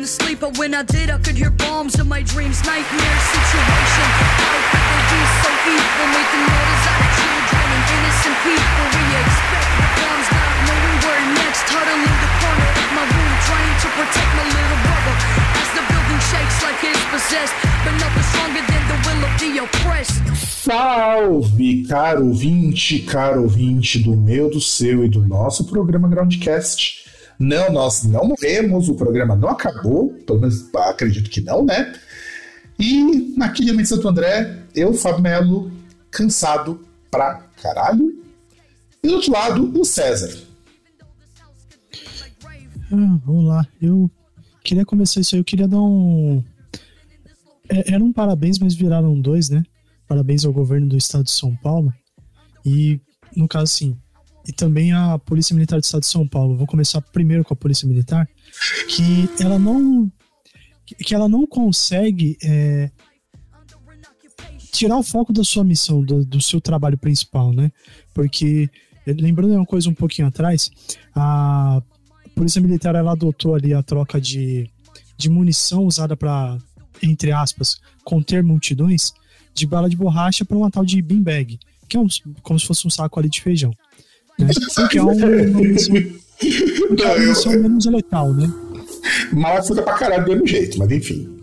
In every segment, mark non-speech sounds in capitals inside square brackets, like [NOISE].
Couldn't sleep, but when I did, I could hear bombs in my dreams. Nightmare situation. How could they be so evil? Making murders out of children and innocent people. We expect the bombs, not knowing where next. Huddling in the corner of my room, trying to protect my little brother. As the building shakes like it's possessed, but nothing stronger than the will of the oppressed. Salve, caro ouvinte, caro ouvinte do meu, do seu e do nosso programa Groundcast. Não, nós não morremos, o programa não acabou, pelo menos acredito que não, né? E aqui de Santo André, eu, Fábio Melo, cansado pra caralho. E do outro lado, o César. Ah, vamos lá. Eu queria começar isso aí. Eu queria dar um. É, era um parabéns, mas viraram dois, né? Parabéns ao governo do estado de São Paulo. E, no caso, sim. E também a Polícia Militar do estado de São Paulo. Vou começar primeiro com a Polícia Militar, que ela não. Que ela não consegue é, tirar o foco da sua missão, do, do seu trabalho principal, né? Porque, lembrando uma coisa um pouquinho atrás, a Polícia Militar ela adotou ali a troca de, de munição usada para, entre aspas, conter multidões, de bala de borracha para uma tal de beanbag, que é um, como se fosse um saco ali de feijão. Né? Porque é uma, munição, porque é menos letal, né? Mal fica pra caralho do mesmo jeito, mas enfim.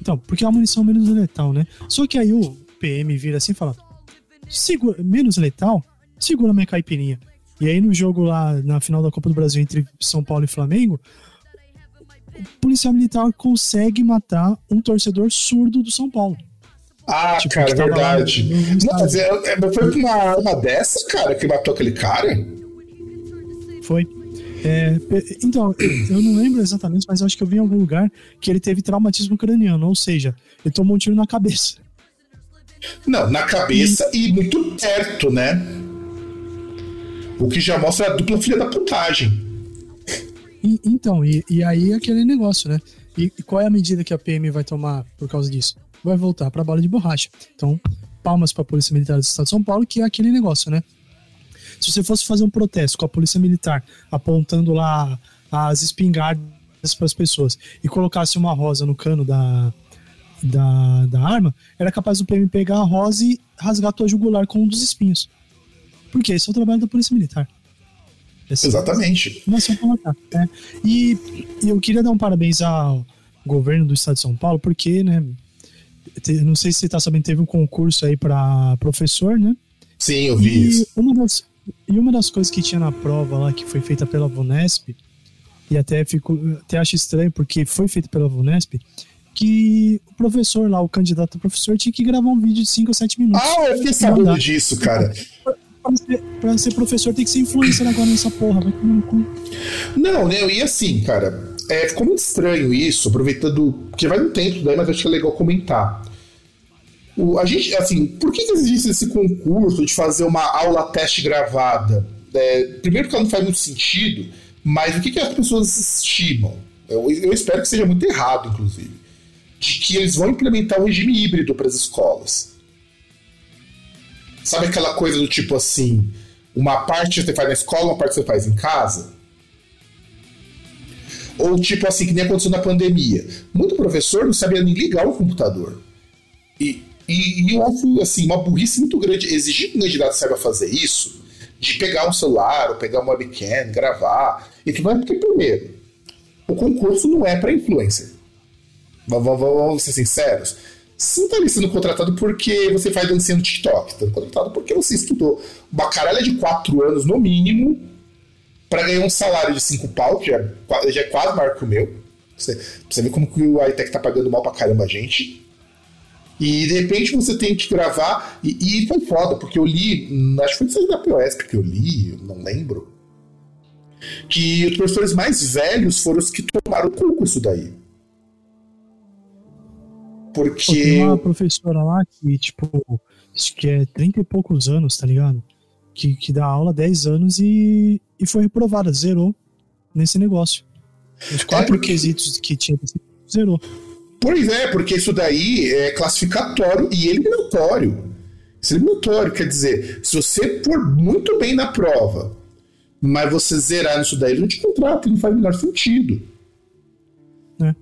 Então, porque é uma munição menos letal, né? Só que aí o PM vira assim e fala: segura, menos letal? Segura minha caipirinha. E aí no jogo lá, na final da Copa do Brasil entre São Paulo e Flamengo, o policial militar consegue matar um torcedor surdo do São Paulo. Ah, Tipo, cara, é lá verdade. no Não, mas é, é, foi uma arma dessa, cara, que matou aquele cara? Foi. É, então, eu não lembro exatamente, mas acho que eu vi em algum lugar que ele teve traumatismo craniano, ou seja, ele tomou um tiro na cabeça. Não, na cabeça e muito perto, né? O que já mostra a dupla filha da putagem. E- então, e, e aí é aquele negócio, né? E, e qual é a medida que a PM vai tomar por causa disso? Vai voltar pra bala de borracha. Então, palmas pra Polícia Militar do Estado de São Paulo, que é aquele negócio, né? Se você fosse fazer um protesto com a Polícia Militar apontando lá as espingardas para as pessoas e colocasse uma rosa no cano da, da, da arma, era capaz do PM pegar a rosa e rasgar a tua jugular com um dos espinhos. Porque esse é o trabalho da Polícia Militar. Esse- Exatamente. uma ação pra matar, né? E, e eu queria dar um parabéns ao governo do estado de São Paulo, porque, né? Não sei se você tá sabendo, teve um concurso aí para professor, né? Sim, eu vi E isso. uma, das, e uma das coisas que tinha na prova lá, que foi feita pela Vunesp, e até, fico, até acho estranho, porque foi feita pela Vunesp, que o professor lá, o candidato a professor, tinha que gravar um vídeo de 5 ou 7 minutos. Ah, eu fiquei sabendo Mandar. disso, cara. Pra ser, pra ser professor tem que ser influencer agora nessa porra. Cu. Não, né? E assim, cara, é, ficou muito estranho isso, aproveitando. Porque vai um tempo daí, mas acho que é legal comentar. O, a gente, assim, por que, que existe esse concurso de fazer uma aula teste gravada? É, primeiro que ela não faz muito sentido, mas o que, que as pessoas estimam? Eu, eu espero que seja muito errado, inclusive. De que eles vão implementar um regime híbrido para as escolas. Sabe aquela coisa do tipo assim, uma parte você faz na escola, uma parte você faz em casa? Ou tipo assim, que nem aconteceu na pandemia. Muito professor não sabia nem ligar o computador. E, e, e eu acho assim, uma burrice muito grande exigir que um candidato saiba fazer isso, de pegar um celular ou pegar uma webcam, gravar. E que vai porque, primeiro, o concurso não é para influencer. Vamos, ser sinceros. Você não está sendo contratado porque você faz dancinha no TikTok. Está contratado porque você estudou uma caralha de quatro anos, no mínimo, para ganhar um salário de cinco pau, que já, é já é quase maior que o meu. Você, você ver como que o iTech tá pagando mal pra caramba a gente. E de repente você tem que gravar. E, e foi foda, porque eu li. Acho que foi site da POS que eu li, eu não lembro. Que os professores mais velhos foram os que tomaram o isso daí. Porque. Tem uma professora lá que, tipo, acho que é 30 e poucos anos, tá ligado? Que, que dá aula há 10 anos e, e foi reprovada, zerou nesse negócio. Os quatro porque- quesitos que tinha, zerou. Pois é, porque isso daí é classificatório e eliminatório. Isso é eliminatório, quer dizer, se você for muito bem na prova, mas você zerar nisso daí, ele não te contrata, não faz o menor sentido. É.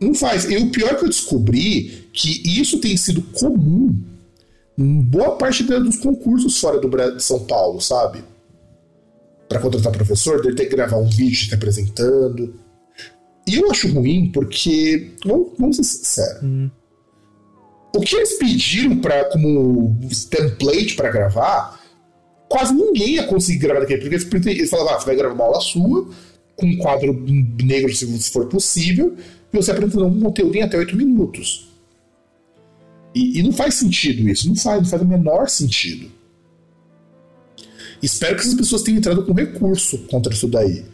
Não faz. E o pior que eu descobri que isso tem sido comum boa parte dos concursos fora do Bra- de São Paulo, sabe? Para contratar professor, dele ter que gravar um vídeo te apresentando. E eu acho ruim porque, vamos, vamos ser sinceros, o que eles pediram para como template para gravar, quase ninguém ia conseguir gravar daquele. Porque eles, falavam, ah, você vai gravar uma aula sua, com um quadro negro se se for possível, e você apresentando um conteúdo em até 8 minutos. E, e não faz sentido isso, não faz, não faz o menor sentido. Espero que essas pessoas tenham entrado com recurso contra isso daí.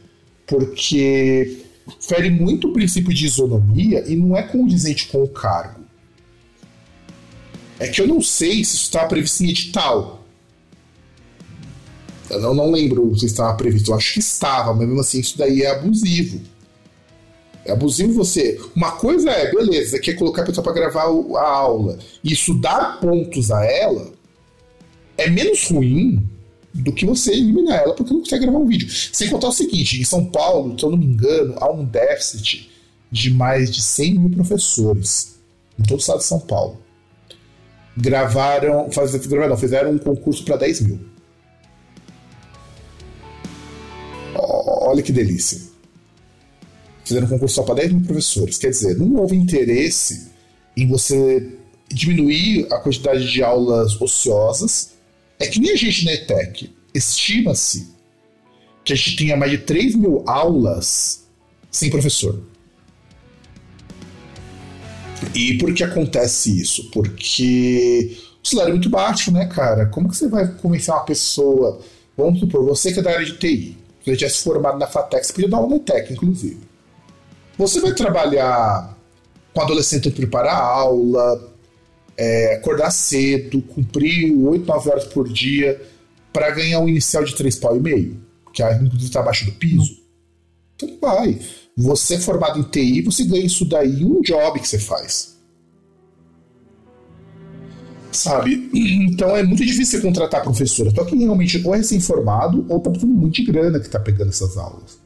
Porque fere muito o princípio de isonomia e não é condizente com o cargo. É que eu não sei se isso estava previsto em edital. Eu não, não lembro se estava previsto. Eu acho que estava, mas mesmo assim isso daí é abusivo. É abusivo você. Uma coisa é, beleza, quer colocar a pessoa para gravar a aula. Isso dar pontos a ela é menos ruim do que você eliminar ela porque não consegue gravar um vídeo. Sem contar o seguinte: em São Paulo, se eu não me engano, há um déficit de mais de 100 mil professores em todo o estado de São Paulo. Gravaram, faz, gravaram, fizeram um concurso para 10 mil. Olha que delícia. Fizeram um concurso só para 10 mil professores. Quer dizer, não houve interesse em você diminuir a quantidade de aulas ociosas. É que nem a gente na ETEC. Estima-se que a gente tenha mais de 3 mil aulas sem professor. E por que acontece isso? Porque o salário é muito baixo, né, cara? Como que você vai convencer uma pessoa? Vamos supor, você que é da área de TI, se você tivesse formado na FATEC, você podia dar aula na ETEC, inclusive. Você vai trabalhar com adolescente que preparar a aula, é, acordar cedo, cumprir 8, 9 horas por dia para ganhar um inicial de 3 pau e meio, que é, inclusive está abaixo do piso. Então vai. Você é formado em TI, você ganha isso daí um job que você faz. Sabe? Então é muito difícil você contratar professora. Só quem realmente ou é recém-formado ou tá precisando muito de grana que tá pegando essas aulas.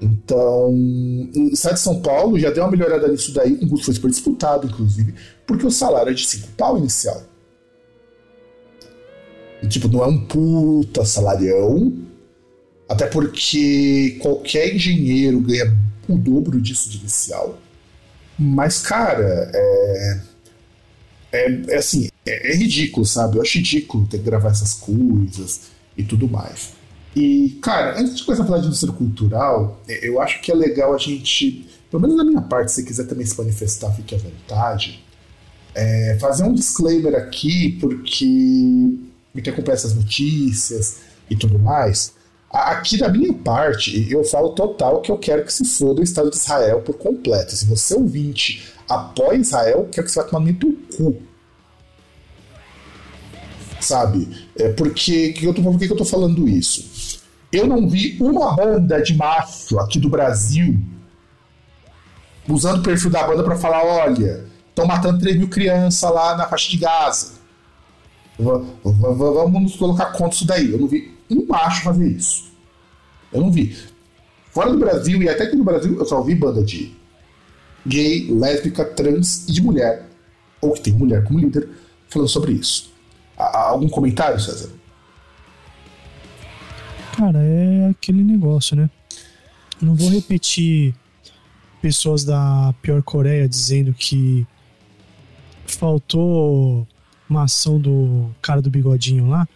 Então, o estado de São Paulo já deu uma melhorada nisso daí, o concurso foi super disputado, inclusive, porque o salário é de 5 pau inicial. E, tipo, não é um puta salarião, até porque qualquer engenheiro ganha o dobro disso de inicial. Mas, cara, é. É, é assim, é, é ridículo, sabe? Eu acho ridículo ter que gravar essas coisas e tudo mais. E, cara, antes de começar a falar de indústria cultural, é, eu acho que é legal a gente, pelo menos da minha parte, se quiser também se manifestar, fique à vontade, é, fazer um disclaimer aqui, porque me acompanha essas notícias e tudo mais. Aqui da minha parte, eu falo total que eu quero que se foda o Estado de Israel por completo. Se você ouvinte apoia Israel, quero que você vá tomar no cu. Sabe? É porque que eu tô, por que que eu tô falando isso? Eu não vi uma banda de macho aqui do Brasil usando o perfil da banda para falar: olha, estão matando 3 mil crianças lá na faixa de Gaza. Va- Vamos nos colocar contra isso daí. Eu não vi um macho fazer isso. Eu não vi. Fora do Brasil, e até aqui no Brasil, eu só vi banda de gay, lésbica, trans e de mulher, ou que tem mulher como líder, falando sobre isso. Há algum comentário, César? Cara, é aquele negócio, né? Não vou repetir pessoas da pior Coreia dizendo que faltou uma ação do cara do bigodinho lá,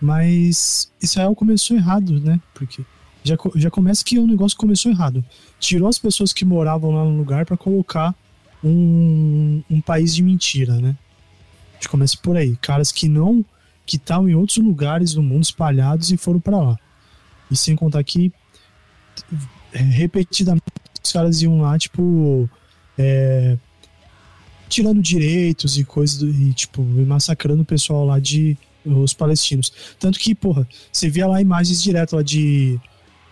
mas Israel começou errado, né? Porque já, já começa que o negócio começou errado. Tirou as pessoas que moravam lá no lugar para colocar um, um país de mentira, né? A gente começa por aí. Caras que não. que estavam em outros lugares do mundo espalhados e foram para lá. E sem contar que é, repetidamente os caras iam lá, tipo. é, tirando direitos e coisas, e tipo, massacrando o pessoal lá de. os palestinos. Tanto que, porra, você via lá imagens direto lá de,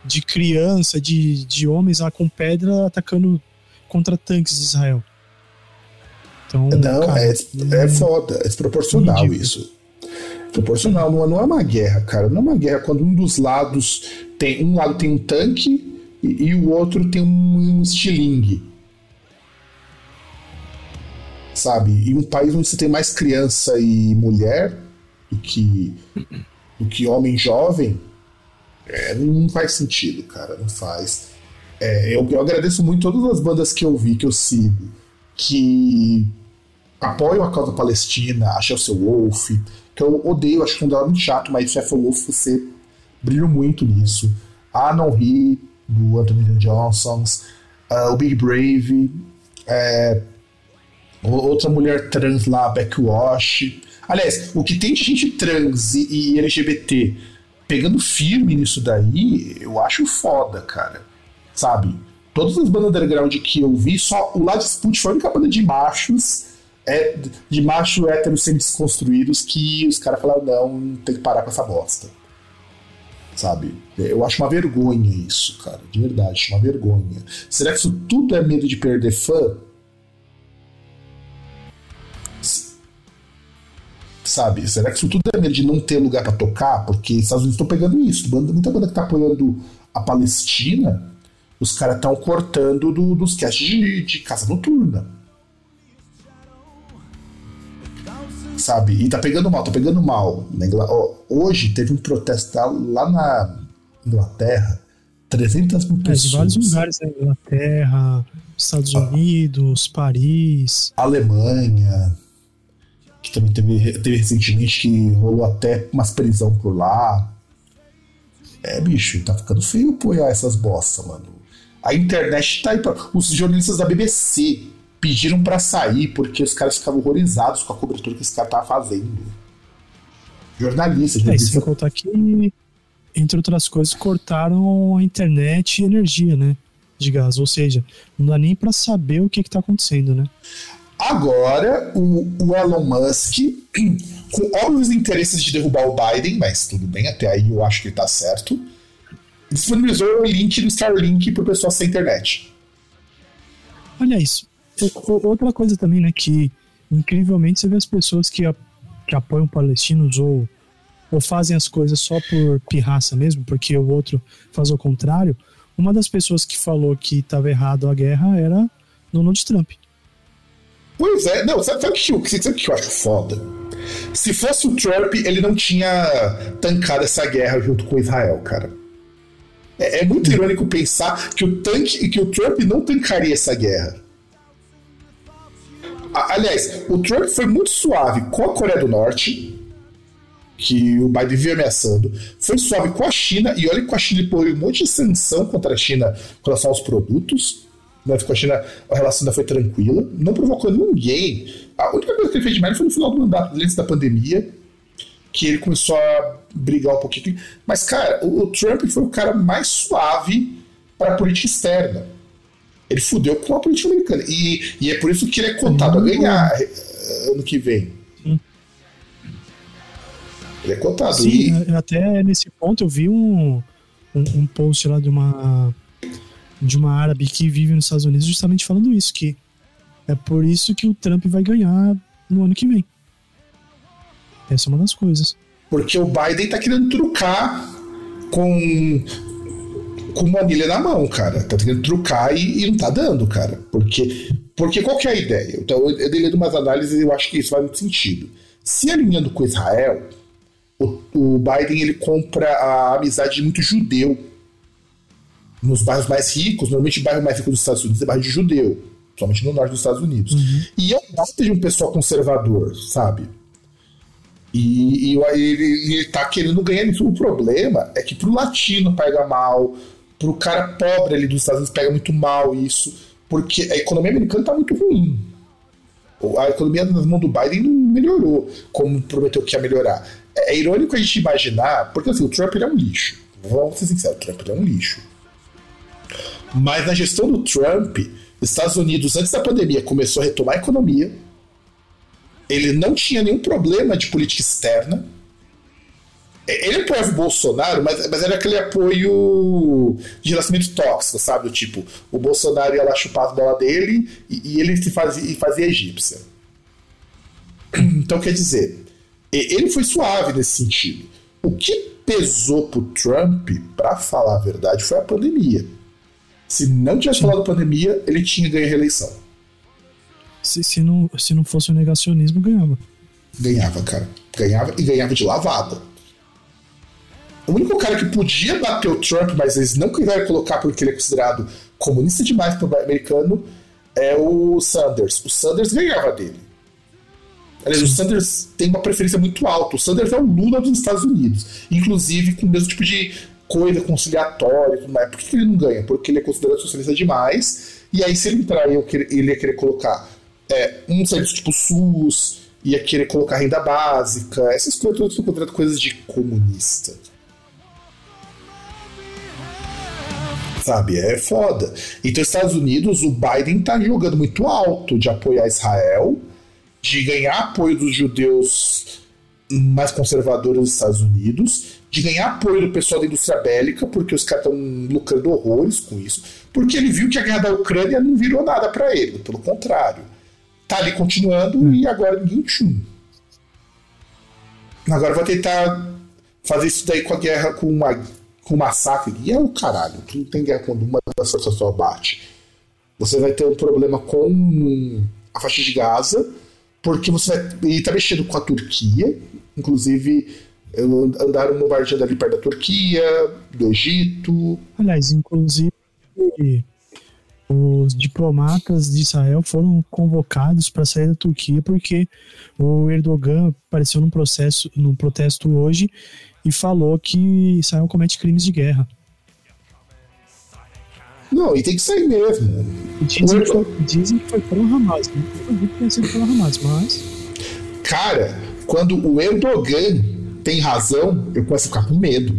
de criança, de, de homens lá com pedra atacando contra tanques de Israel. Então, não, cara, é, é, é foda, é desproporcional isso. Proporcional, não, não é uma guerra, cara. Não é uma guerra quando um dos lados tem. Um lado tem um tanque e, e o outro tem um, um estilingue. Sabe? E um país onde você tem mais criança e mulher do que, do que homem jovem, é, não faz sentido, cara. Não faz. É, eu, eu agradeço muito todas as bandas que eu vi, que eu sigo, que apoiam a causa palestina, a Chelsea Wolf, que eu odeio, acho que um dela muito chato, mas Chef Wolf você brilha muito nisso. A Não Ri, do Anthony Johnson, uh, o Big Brave, é, outra mulher trans lá, Backwash. Aliás, o que tem de gente trans e, e LGBT pegando firme nisso daí, eu acho foda, cara. Sabe? Todas as bandas underground que eu vi, só o Lad Sput foi a única banda de machos, é, de macho hétero sendo desconstruídos, que os caras falaram, não, tem que parar com essa bosta. Sabe? Eu acho uma vergonha isso, cara. De verdade, acho uma vergonha. Será que isso tudo é medo de perder fã? Sabe? Será que isso tudo é medo de não ter lugar para tocar? Porque os Estados Unidos estão pegando isso. Muita banda que tá apoiando a Palestina, os caras estão cortando do, dos casts de, de caça noturna. Sabe? E tá pegando mal, tá pegando mal. Hoje teve um protesto lá na Inglaterra, 300 mil pessoas. É, de vários lugares na Inglaterra, Estados ah. Unidos, Paris. Alemanha, que também teve, teve recentemente que rolou até umas prisão por lá. É, bicho, tá ficando feio apoiar essas bostas, mano. A internet tá aí pra... Os jornalistas da BBC pediram para sair porque os caras ficavam horrorizados com a cobertura que esse cara tava fazendo. Jornalista, jornalista. É, sem contar que, entre outras coisas, cortaram a internet e energia, né? De gás. Ou seja, não dá nem para saber o que, que tá acontecendo, né? Agora, o, o Elon Musk, [CLEARS THROAT] com óbvios interesses de derrubar o Biden, mas tudo bem, até aí eu acho que ele tá certo, disponibilizou o link do Starlink pro pessoal sem internet. Olha isso. Outra coisa também, né, que incrivelmente você vê as pessoas que, que apoiam palestinos ou, ou fazem as coisas só por pirraça mesmo, porque o outro faz o contrário. Uma das pessoas que falou que estava errado a guerra era Donald Trump. Pois é, não, sabe, sabe, o que, sabe o que eu acho foda? Se fosse o Trump, ele não tinha tancado essa guerra junto com Israel, cara. É, é muito irônico pensar que o tanque que o Trump não tancaria essa guerra. Aliás, o Trump foi muito suave com a Coreia do Norte, que o Biden vinha ameaçando. Foi suave com a China, e olha que a China ele pôs um monte de sanção contra a China com relação aos produtos. Né? Com a China a relação ainda foi tranquila, não provocou ninguém. A única coisa que ele fez de merda foi no final do mandato antes da pandemia, que ele começou a brigar um pouquinho. Mas, cara, o, o Trump foi o cara mais suave para a política externa. Ele fudeu com a política americana. E, e é por isso que ele é cotado a ganhar eh, ano que vem. Sim. Ele é cotado. Sim, e... até nesse ponto eu vi um, um, um, post lá de uma de uma árabe que vive nos Estados Unidos justamente falando isso, que é por isso que o Trump vai ganhar no ano que vem. Essa é uma das coisas. Porque o Biden tá querendo trucar com com uma anilha na mão, cara. Tá tentando trucar e, e, não tá dando, cara. Porque, porque qual que é a ideia? Então, eu dei umas análises e eu acho que isso faz muito sentido. Se alinhando com Israel, o, o Biden ele compra a amizade de muito judeu nos bairros mais ricos, normalmente o bairro mais rico dos Estados Unidos é bairro de judeu, somente no norte dos Estados Unidos. Uhum. E eu gosto de um pessoal conservador, sabe? E, e ele, ele tá querendo ganhar. O problema é que pro latino pega mal, pro cara pobre ali dos Estados Unidos pega muito mal isso, porque a economia americana tá muito ruim. A economia nas mãos do Biden não melhorou, como prometeu que ia melhorar. É, é irônico a gente imaginar, porque assim, o Trump ele é um lixo. Vamos ser sinceros, o Trump ele é um lixo. Mas na gestão do Trump, os Estados Unidos, antes da pandemia, começou a retomar a economia, Ele não tinha nenhum problema de política externa. Ele apoiava o Bolsonaro, mas, mas era aquele apoio de relacionamento tóxico, sabe? Tipo, o Bolsonaro ia lá chupar as bolas dele e, e ele se fazia, fazia egípcia. [CLEARS THROAT] Então, quer dizer, ele foi suave nesse sentido. O que pesou pro Trump, para falar a verdade, foi a pandemia. Se não tivesse falado pandemia, ele tinha ganho a reeleição. Se, se, não, se não fosse o negacionismo, ganhava. Ganhava, cara. Ganhava e ganhava de lavada. O único cara que podia bater o Trump, mas eles não quiseram colocar porque ele é considerado comunista demais para o americano, é o Sanders. O Sanders ganhava dele. Aliás, o Sanders tem uma preferência muito alta. O Sanders é o Lula dos Estados Unidos. Inclusive com o mesmo tipo de coisa conciliatória e tudo mais. Por que ele não ganha? Porque ele é considerado socialista demais. E aí, se ele entrar, ele ia querer colocar é, um serviço tipo SUS, ia querer colocar renda básica. Essas coisas todas coisas de comunista. Sabe? É foda. Então, Estados Unidos, o Biden tá jogando muito alto de apoiar Israel de ganhar apoio dos judeus mais conservadores dos Estados Unidos, de ganhar apoio do pessoal da indústria bélica, porque os caras estão lucrando horrores com isso, porque ele viu que a guerra da Ucrânia não virou nada para ele, pelo contrário. Tá ali continuando hum. e agora ninguém tchum. Agora vai tentar fazer isso daí com a guerra, com uma com massacre. E é o caralho, tu não tem guerra quando uma das forças só bate. Você vai ter um problema com a faixa de Gaza, porque você vai. E tá mexendo com a Turquia, inclusive andaram bombardeando ali perto da Turquia, do Egito. Aliás, inclusive os diplomatas de Israel foram convocados para sair da Turquia porque o Erdogan apareceu num processo, num protesto hoje e falou que Israel comete crimes de guerra. Não, e tem que sair mesmo. Dizem, que, foi, dizem que foi pelo Hamas, né? Eu vi que tenha sido pelo Hamas, mas. Cara, quando o Erdogan tem razão, eu começo a ficar com medo.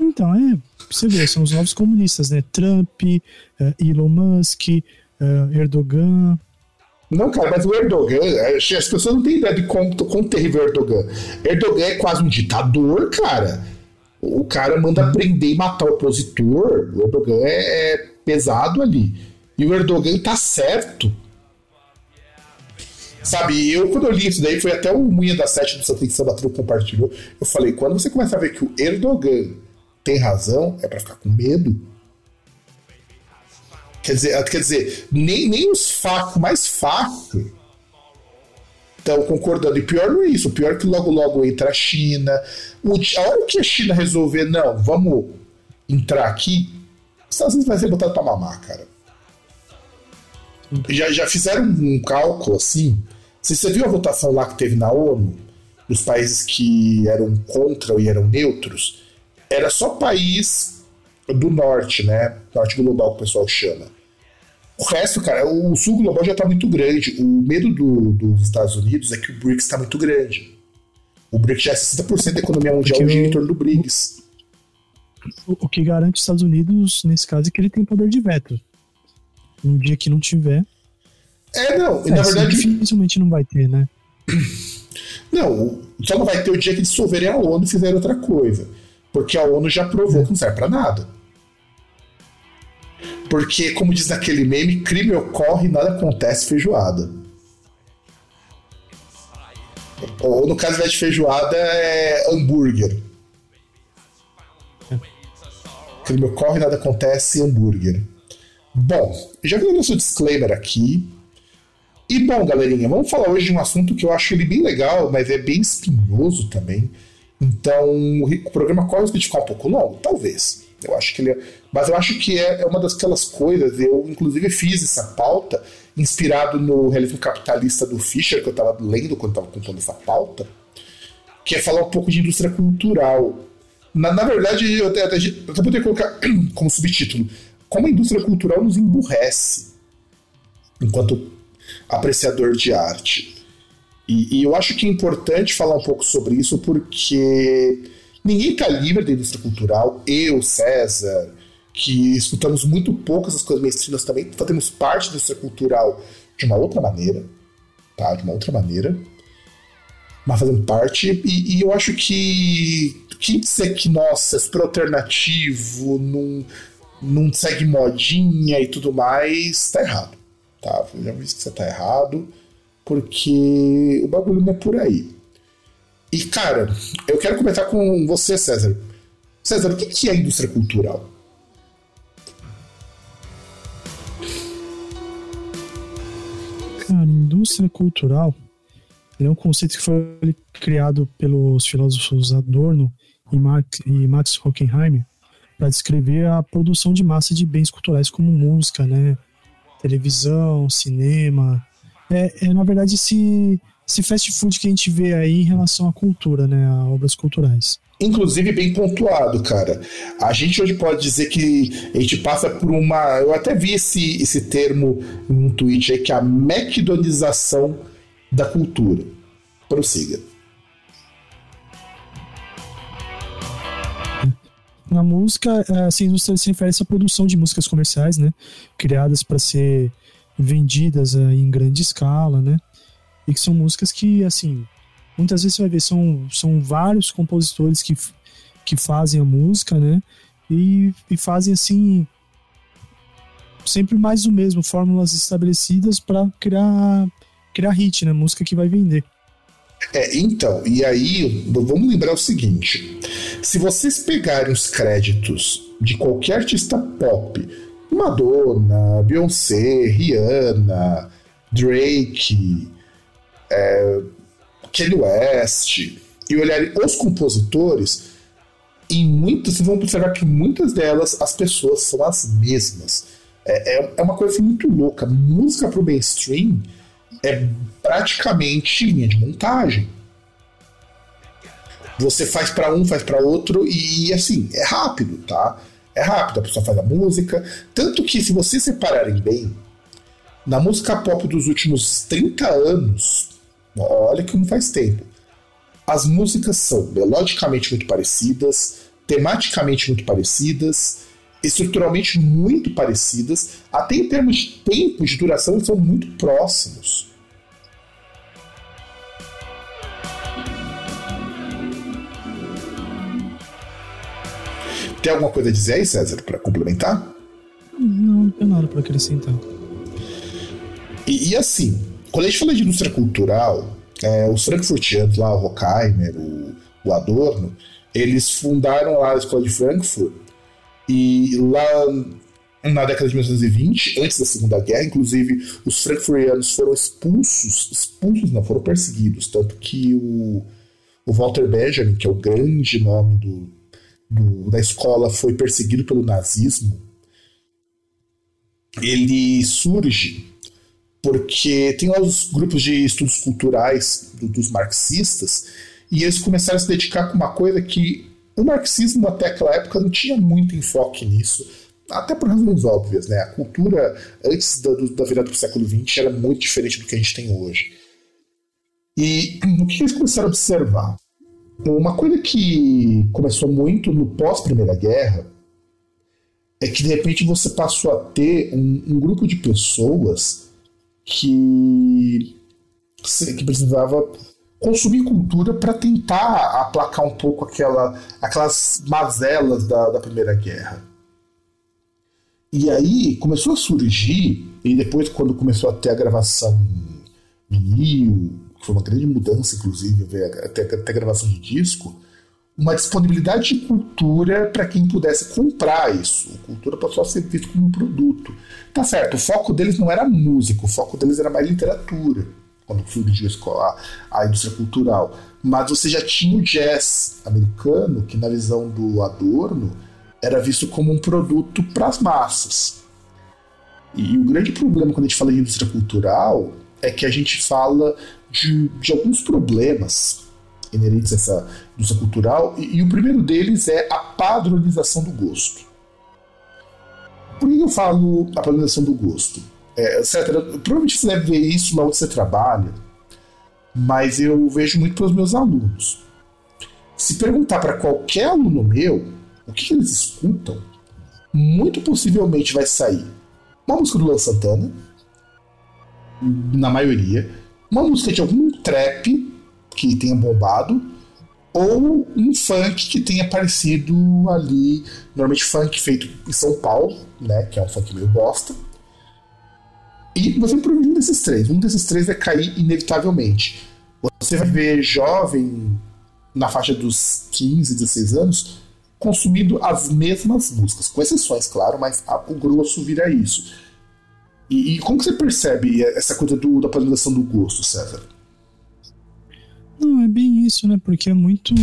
Então, é. Você vê, são os novos comunistas, né? Trump, uh, Elon Musk, uh, Erdogan. Não, cara, mas o Erdogan, as pessoas não têm ideia de como, como terrível o Erdogan. Erdogan é quase um ditador, cara. O cara manda prender e matar o opositor. O Erdogan é, é pesado ali. E o Erdogan tá certo. Sabe, eu quando eu li isso daí, foi até o Munha da Sete do Santa Sabatru compartilhou. Eu falei, quando você começa a ver que o Erdogan tem razão, é para ficar com medo. Quer dizer, quer dizer nem, nem os facos mais facos estão concordando. E pior não é isso. O pior é que logo logo entra a China. A hora que a China resolver, não, vamos entrar aqui, os Estados Unidos vai ser botado para mamar, cara. Já, já fizeram um cálculo assim. Se você viu a votação lá que teve na ONU, dos países que eram contra e eram neutros, era só país do norte, né? Norte global que o pessoal chama. O resto, cara, o sul global já está muito grande. O medo do, dos Estados Unidos é que o BRICS está muito grande. O BRICS já é 60% da economia mundial gira em torno do BRICS. O, que garante os Estados Unidos, nesse caso, é que ele tem poder de veto. No dia que não tiver. É, não, é, na verdade. Dificilmente não vai ter, né? Não, só não vai ter o dia que dissolverem a ONU e fizerem outra coisa. Porque a ONU já provou que não serve pra nada. Porque, como diz naquele meme, crime ocorre e nada acontece feijoada. Ou no caso, de feijoada, é hambúrguer. Crime ocorre nada acontece hambúrguer. Bom, já vi o nosso disclaimer aqui. E bom, galerinha, vamos falar hoje de um assunto que eu acho ele bem legal, mas é bem espinhoso também. Então, o programa corre de ficar um pouco longo? Talvez. Eu acho que ele é... Mas eu acho que é, é uma daquelas coisas. Eu, inclusive, fiz essa pauta inspirado no realismo capitalista do Fischer, que eu estava lendo quando estava contando essa pauta, que é falar um pouco de indústria cultural. Na, na verdade, eu até, até, eu até poderia colocar [CLEARS THROAT] como subtítulo: Como a indústria cultural nos emburrece enquanto apreciador de arte. E, e eu acho que é importante falar um pouco sobre isso porque Ninguém está livre da indústria cultural. Eu, César, que escutamos muito pouco essas coisas mainstream, também fazemos parte da indústria cultural de uma outra maneira. tá? De uma outra maneira. Mas fazendo parte. E, e eu acho que. Quem disser que, nossa, é super alternativo, não, não segue modinha e tudo mais, tá errado. Tá? Eu já vi que você tá errado, porque o bagulho não é por aí. E, cara, eu quero comentar com você, César. César, o que é indústria cultural? Cara, indústria cultural é um conceito que foi criado pelos filósofos Adorno e Max, e Max Hockenheim para descrever a produção de massa de bens culturais como música, né, televisão, cinema. É, é na verdade esse, esse fast food que a gente vê aí em relação à cultura, né, a obras culturais. Inclusive bem pontuado, cara. A gente hoje pode dizer que a gente passa por uma. Eu até vi esse, esse termo em um tweet aí, que é a McDonização da cultura. Prossiga. Na música, essa indústria se refere essa produção de músicas comerciais, né? Criadas para ser vendidas em grande escala, né? E que são músicas que, assim, muitas vezes você vai ver, são, são vários compositores que, que fazem a música, né? E, e fazem assim sempre mais o mesmo, fórmulas estabelecidas para criar criar hit, né? Música que vai vender. É, então, e aí vamos lembrar o seguinte: se vocês pegarem os créditos de qualquer artista pop, Madonna, Beyoncé, Rihanna, Drake, é, Kanye West e olharem os compositores, em muitas, vocês vão observar que muitas delas as pessoas são as mesmas. É, é, é uma coisa assim, muito louca. Música pro mainstream é praticamente linha de montagem. Você faz para um, faz para outro e assim, é rápido, tá? É rápido, a pessoa faz a música. Tanto que, se vocês separarem bem, na música pop dos últimos 30 anos, Olha que não faz tempo. As músicas são melodicamente muito parecidas, tematicamente muito parecidas, estruturalmente muito parecidas, até em termos de tempo de duração eles são muito próximos. Tem alguma coisa a dizer aí, César, para complementar? Não, não tem nada para acrescentar. E, e assim, quando a gente fala de indústria cultural, é, os frankfurtianos lá, o Horkheimer, o, o Adorno, eles fundaram lá a escola de Frankfurt e lá na década de 1920, antes da Segunda Guerra, inclusive os frankfurtianos foram expulsos, expulsos não, foram perseguidos, tanto que o, o Walter Benjamin, que é o grande nome do, do, da escola, foi perseguido pelo nazismo. Ele surge porque tem lá os grupos de estudos culturais do, dos marxistas e eles começaram a se dedicar com uma coisa que o marxismo até aquela época não tinha muito enfoque nisso, até por razões óbvias, né? A cultura antes da, da virada do século XX era muito diferente do que a gente tem hoje. E o que eles começaram a observar? Uma coisa que começou muito no pós-Primeira Guerra é que de repente você passou a ter um, um grupo de pessoas que, que precisava consumir cultura para tentar aplacar um pouco aquela, aquelas mazelas da, da Primeira Guerra. E aí começou a surgir, e depois, quando começou a ter a gravação em vinil, que foi uma grande mudança, inclusive, até, até a gravação de disco, uma disponibilidade de cultura para quem pudesse comprar isso. A cultura passou a ser vista como um produto. Tá certo, o foco deles não era música, o foco deles era mais literatura, quando surgiu a, a indústria cultural. Mas você já tinha o jazz americano, que na visão do Adorno era visto como um produto para as massas. E o grande problema quando a gente fala de indústria cultural é que a gente fala de, de alguns problemas inerentes a essa indústria cultural, e, e, o primeiro deles é a padronização do gosto. Por que eu falo a padronização do gosto? É, etc. Provavelmente você deve ver isso lá onde você trabalha, mas eu vejo muito pelos meus alunos. Se perguntar para qualquer aluno meu o que eles escutam, muito possivelmente vai sair uma música do Luan Santana, na maioria, uma música de algum trap que tenha bombado, ou um funk que tenha aparecido ali, normalmente funk feito em São Paulo, né, que é um funk meio bosta. E você improvisa um desses três. Um desses três vai cair inevitavelmente. Você vai ver jovem na faixa dos 15, 16 anos consumindo as mesmas músicas, com exceções, claro, mas a, o grosso vira isso. E, e, como que você percebe essa coisa do, da polarização do gosto, César? Não, é bem isso, né? Porque é muito.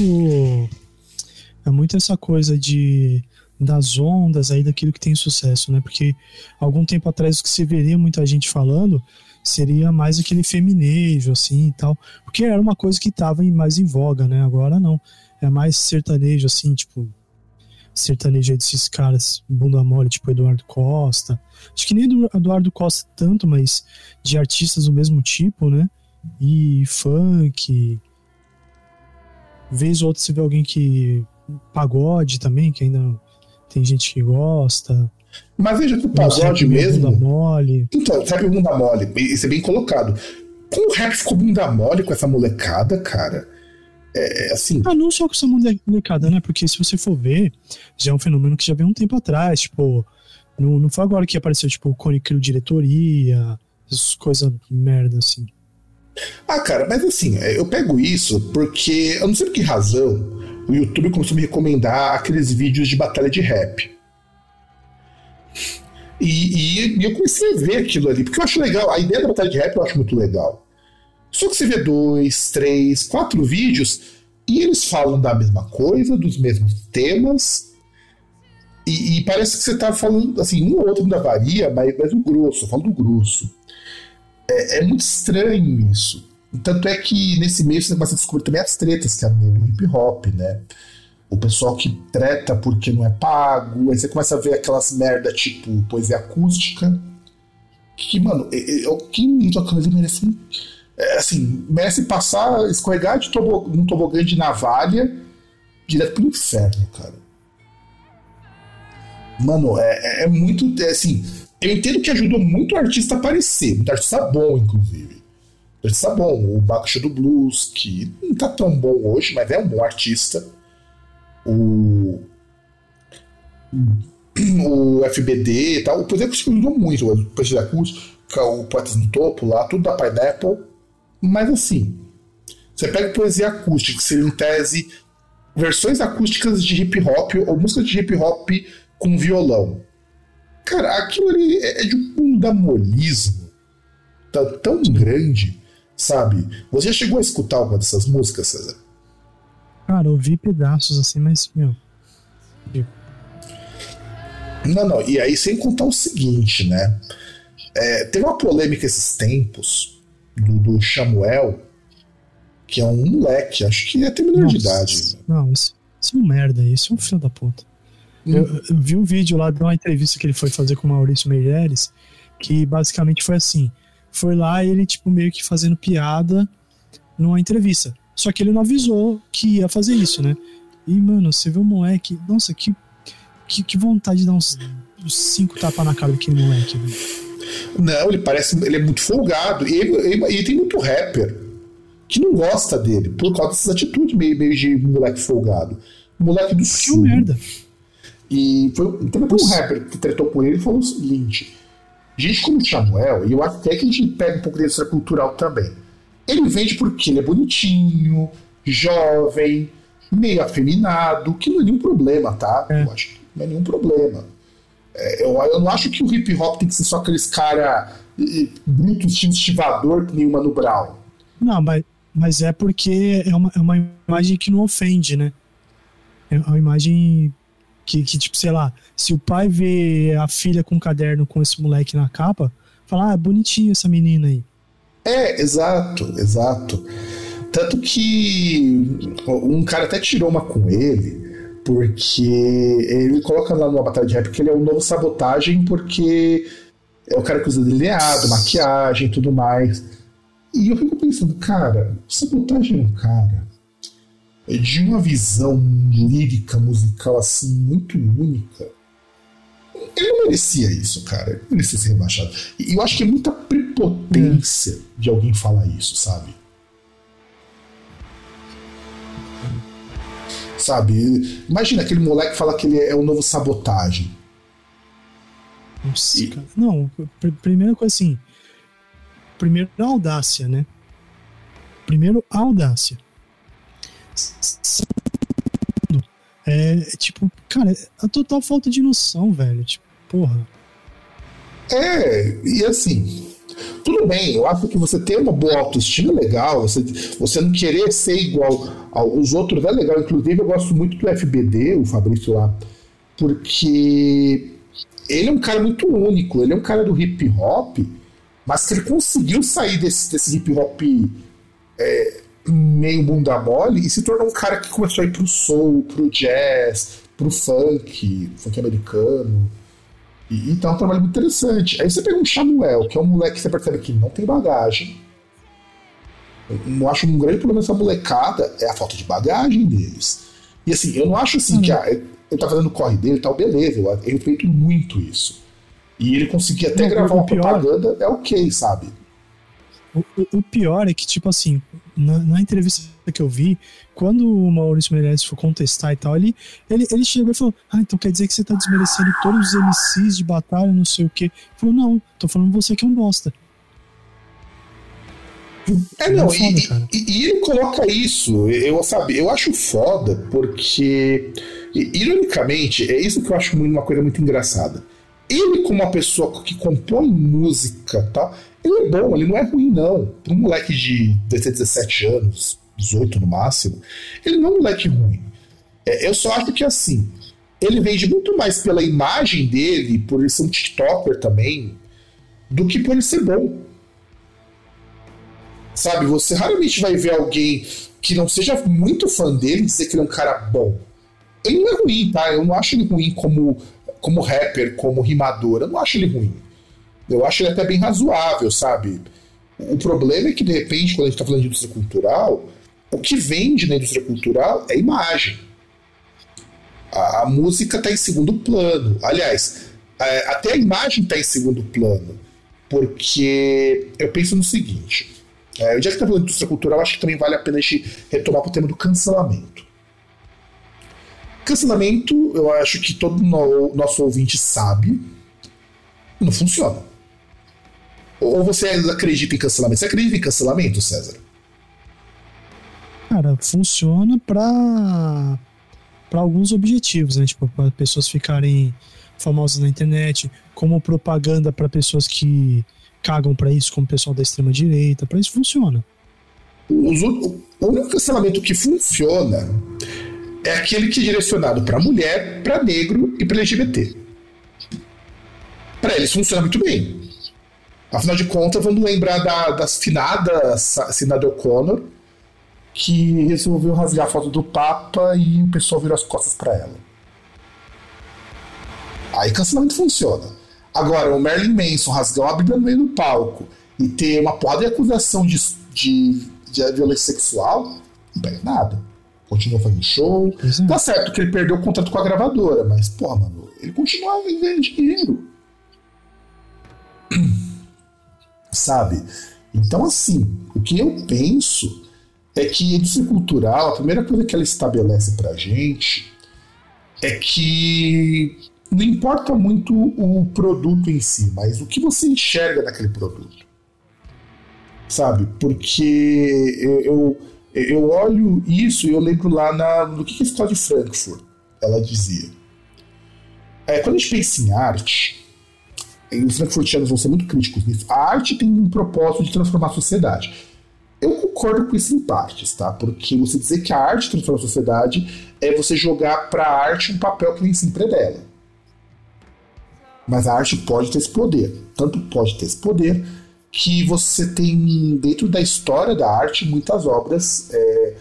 É muito essa coisa de das ondas aí daquilo que tem sucesso, né? Porque algum tempo atrás o que se veria muita gente falando seria mais aquele feminejo, assim e tal. Porque era uma coisa que estava mais em voga, né? Agora não. É mais sertanejo, assim, tipo. Sertanejo desses caras, bunda mole, tipo Eduardo Costa. Acho que nem do Eduardo Costa tanto, mas de artistas do mesmo tipo, né? E funk. Vez ou outra você vê alguém que. Pagode também, que ainda tem gente que gosta. Mas veja que o pagode mesmo. Bunda mole. Então, sabe bunda mole? Isso é bem colocado. Como o rap ficou bunda mole com essa molecada, cara? É, é assim. Ah, não só com essa molecada, né? Porque se você for ver, já é um fenômeno que já veio um tempo atrás. Tipo, não, não foi agora que apareceu, tipo, o Cone Crew Diretoria, essas coisas merda, assim. Ah, cara, mas assim, é, eu pego isso porque, eu não sei por que razão, o YouTube começou a me recomendar aqueles vídeos de batalha de rap. E, e, e, eu comecei a ver aquilo ali, porque eu acho legal. A ideia da batalha de rap eu acho muito legal. Só que você vê dois, três, quatro vídeos e eles falam da mesma coisa, dos mesmos temas. E, e parece que você tá falando, assim, um ou outro ainda varia, mas, mas o grosso, eu falo do grosso. É, é muito estranho isso. Tanto é que nesse mês você começa a descobrir também as tretas que há no hip hop, né? O pessoal que treta porque não é pago, aí você começa a ver aquelas merda tipo poesia acústica. Que, mano, quem toca ali merece. É, assim, merece passar, escorregar de num tobogã de navalha direto pro inferno, cara. Mano, é, é, é muito. É, assim, eu entendo que ajudou muito o artista a aparecer, muito artista bom, inclusive. Artista bom, o Bakushu do Blues, que não tá tão bom hoje, mas é um bom artista. O. [CLEARS THROAT] O FBD e tal. O Acústico ajudou muito, o Poder Acústico, o Poetas no Topo lá, tudo da Pineapple. Mas assim, você pega poesia acústica, que seria em tese versões acústicas de hip hop ou música de hip hop com violão. Cara, aquilo ali é, é de um fundamolismo tão, tão grande sabe? Você já chegou a escutar alguma dessas músicas, César? Cara, eu vi pedaços assim, mas, meu. Não, não, e aí sem contar o seguinte, né? É, teve uma polêmica esses tempos do, do Samuel, que é um moleque, acho que é até menor de idade. Não, isso, isso é um merda, isso é um filho da puta. Eu, eu, vi um vídeo lá de uma entrevista que ele foi fazer com o Maurício Meirelles, que basicamente foi assim: foi lá ele, tipo, meio que fazendo piada numa entrevista. Só que ele não avisou que ia fazer isso, né? E, mano, você vê o moleque. Nossa, que, que, que vontade de dar uns, uns cinco tapas na cara daquele moleque, velho. Não, ele parece. Ele é muito folgado. E ele, ele, ele, tem muito rapper que não gosta dele por causa dessas atitudes meio, meio de moleque folgado. Moleque do que sul. merda. E foi, teve um rapper que tretou com ele e falou o seguinte: gente como o Samuel, e eu acho até que a gente pega um pouco de extra cultural também. Ele vende porque ele é bonitinho, jovem, meio afeminado, que não é nenhum problema, tá? É. Eu acho que não é nenhum problema. É, eu, eu não acho que o hip hop tem que ser só aqueles cara bruto, estivador, que nem o Mano Brown. Não, mas, mas é porque é uma, é uma imagem que não ofende, né? É uma imagem que, que, tipo, sei lá, se o pai vê a filha com um caderno com esse moleque na capa, fala, ah, é bonitinho essa menina aí. É, exato, exato. Tanto que um cara até tirou uma com ele, porque ele coloca lá numa batalha de rap que ele é um novo sabotagem, porque é o cara que usa delineado, maquiagem e tudo mais. E eu fico pensando, cara, sabotagem é um cara de uma visão lírica, musical assim, muito única. Ele não merecia isso, cara. Ele merecia ser rebaixado. E eu acho que é muita prepotência de alguém falar isso, sabe? Sabe? Imagina aquele moleque fala que ele é o novo sabotagem. Nossa, cara. Não, pr primeira coisa assim. Primeiro, a audácia, né? Primeiro, a audácia. Segundo, é tipo, cara, é a total falta de noção, velho. Tipo, porra. É, e assim, tudo bem, eu acho que você ter uma boa autoestima é legal, você, você não querer ser igual aos outros é legal. Inclusive, eu gosto muito do FBD, o Fabrício lá, porque ele é um cara muito único, ele é um cara do hip hop, mas que ele conseguiu sair desse, desse hip hop é, meio bunda mole e se tornou um cara que começou a ir pro soul, pro jazz, pro funk, funk americano. E, então é um trabalho muito interessante. Aí você pega um Samuel, que é um moleque que você percebe que não tem bagagem. Eu não acho um grande problema dessa molecada é a falta de bagagem deles. E assim, eu não acho assim que ah, ele tá fazendo o corre dele e tal, beleza, eu, eu respeito muito isso. E ele conseguir até não, gravar uma pior, propaganda é ok, sabe? O, o, pior é que, tipo assim, na, na, entrevista que eu vi, quando o Maurício Meirelles foi contestar e tal, ele, ele, ele chegou e falou: Ah, então quer dizer que você tá desmerecendo todos os MCs de batalha, não sei o quê. Ele falou: Não, tô falando você que é um bosta. É, não, é foda, e, e, e, ele coloca isso, eu, sabe, eu acho foda, porque, ironicamente, é isso que eu acho uma coisa muito engraçada. Ele, como uma pessoa que compõe música tal, ele é bom, ele não é ruim, não. Um moleque de 17 anos, 18 no máximo, ele não é um moleque ruim. É, eu só acho que assim, ele vende muito mais pela imagem dele, por ele ser um TikToker também, do que por ele ser bom. Sabe, você raramente vai ver alguém que não seja muito fã dele dizer que ele é um cara bom. Ele não é ruim, tá? Eu não acho ele ruim como, como rapper, como rimador. Eu não acho ele ruim. Eu acho ele até bem razoável, sabe? O problema é que, de repente, quando a gente está falando de indústria cultural, o que vende na indústria cultural é imagem. A, a música está em segundo plano. Aliás, a, até a imagem está em segundo plano. Porque eu penso no seguinte: é, já que está falando de indústria cultural, acho que também vale a pena a gente retomar para o tema do cancelamento. Cancelamento, eu acho que todo no, nosso ouvinte sabe, não funciona. Ou você acredita em cancelamento? Você acredita em cancelamento, César? Cara, funciona para para alguns objetivos, né? Tipo, para pessoas ficarem famosas na internet, como propaganda para pessoas que cagam para isso, como o pessoal da extrema direita, para isso funciona. o único cancelamento que funciona é aquele que é direcionado para mulher, para negro e para LGBT. Para eles funciona muito bem. Afinal de contas, vamos lembrar da, da finada Sinada O'Connor, que resolveu rasgar a foto do Papa e o pessoal virou as costas para ela. Aí cancelamento funciona. Agora, o Marilyn Manson rasgar uma Bíblia no meio do palco e ter uma porrada de acusação de, de, de violência sexual, não pega nada. Continua fazendo show. Exato. Tá certo que ele perdeu o contrato com a gravadora, mas, pô, mano, ele continua ganhando dinheiro. [CLEARS THROAT] Sabe? Então, assim, o que eu penso é que a indústria cultural, a primeira coisa que ela estabelece pra gente é que não importa muito o produto em si, mas o que você enxerga naquele produto. Sabe? Porque eu, eu, olho isso e eu lembro lá na, no que, que a história de Frankfurt ela dizia. É, quando a gente pensa em arte, os frankfurtianos vão ser muito críticos nisso, a arte tem um propósito de transformar a sociedade. Eu concordo com isso em partes, tá? Porque você dizer que a arte transforma a sociedade é você jogar para a arte um papel que nem sempre é dela. Mas a arte pode ter esse poder. Tanto pode ter esse poder que você tem dentro da história da arte muitas obras é,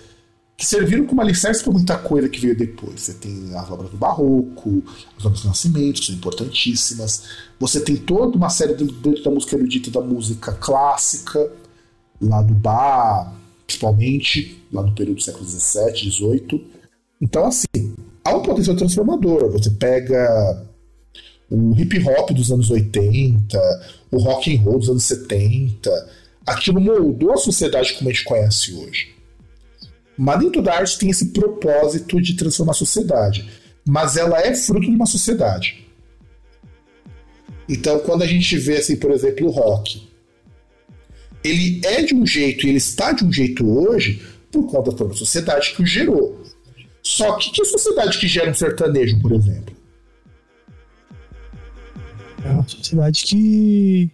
que serviram como alicerce para muita coisa que veio depois. Você tem as obras do Barroco, as obras do Nascimento, que são importantíssimas. Você tem toda uma série dentro da música erudita da música clássica, lá do Bach, principalmente, lá no período do século XVII, XVIII. Então, assim, há um potencial transformador. Você pega o hip hop dos anos 80, o rock and roll dos anos 70. Aquilo moldou a sociedade como a gente conhece hoje. Mas toda arte tem esse propósito de transformar a sociedade. Mas ela é fruto de uma sociedade. Então, quando a gente vê, assim, por exemplo, o rock, ele é de um jeito e ele está de um jeito hoje por conta da própria sociedade que o gerou. Só que que sociedade que gera um sertanejo, por exemplo? É uma sociedade que,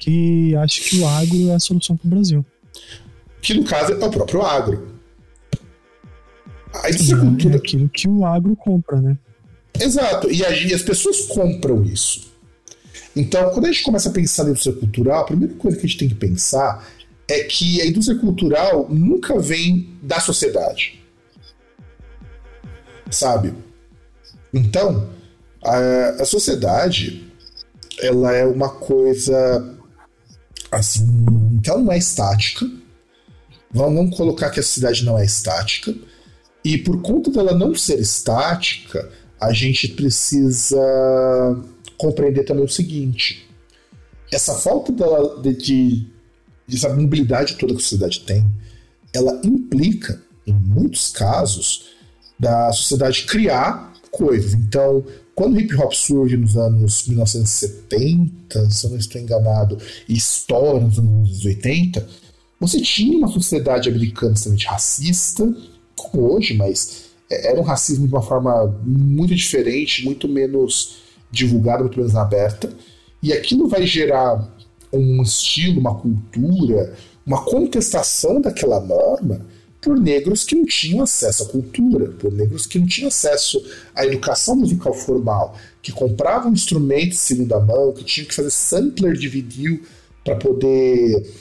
que acha que o agro é a solução para o Brasil. Que no caso é o próprio agro. A agricultura... É aquilo que o agro compra, né? Exato, e, e as pessoas compram isso. Então, quando a gente começa a pensar na indústria cultural, a primeira coisa que a gente tem que pensar é que a indústria cultural nunca vem da sociedade. Sabe? Então, a, a sociedade ela é uma coisa assim, que ela não é estática. Vamos colocar que a sociedade não é estática. E por conta dela não ser estática, a gente precisa compreender também o seguinte: essa falta dela de, de, mobilidade toda que a sociedade tem, ela implica, em muitos casos, da sociedade criar coisas. Então, quando o hip hop surge nos anos 1970, se eu não estou enganado, e estoura nos anos 80, você tinha uma sociedade americana extremamente racista, como hoje, mas era um racismo de uma forma muito diferente, muito menos divulgada, muito menos aberta. E aquilo vai gerar um estilo, uma cultura, uma contestação daquela norma por negros que não tinham acesso à cultura, por negros que não tinham acesso à educação musical formal, que compravam instrumentos de segunda mão, que tinham que fazer sampler de vinil para poder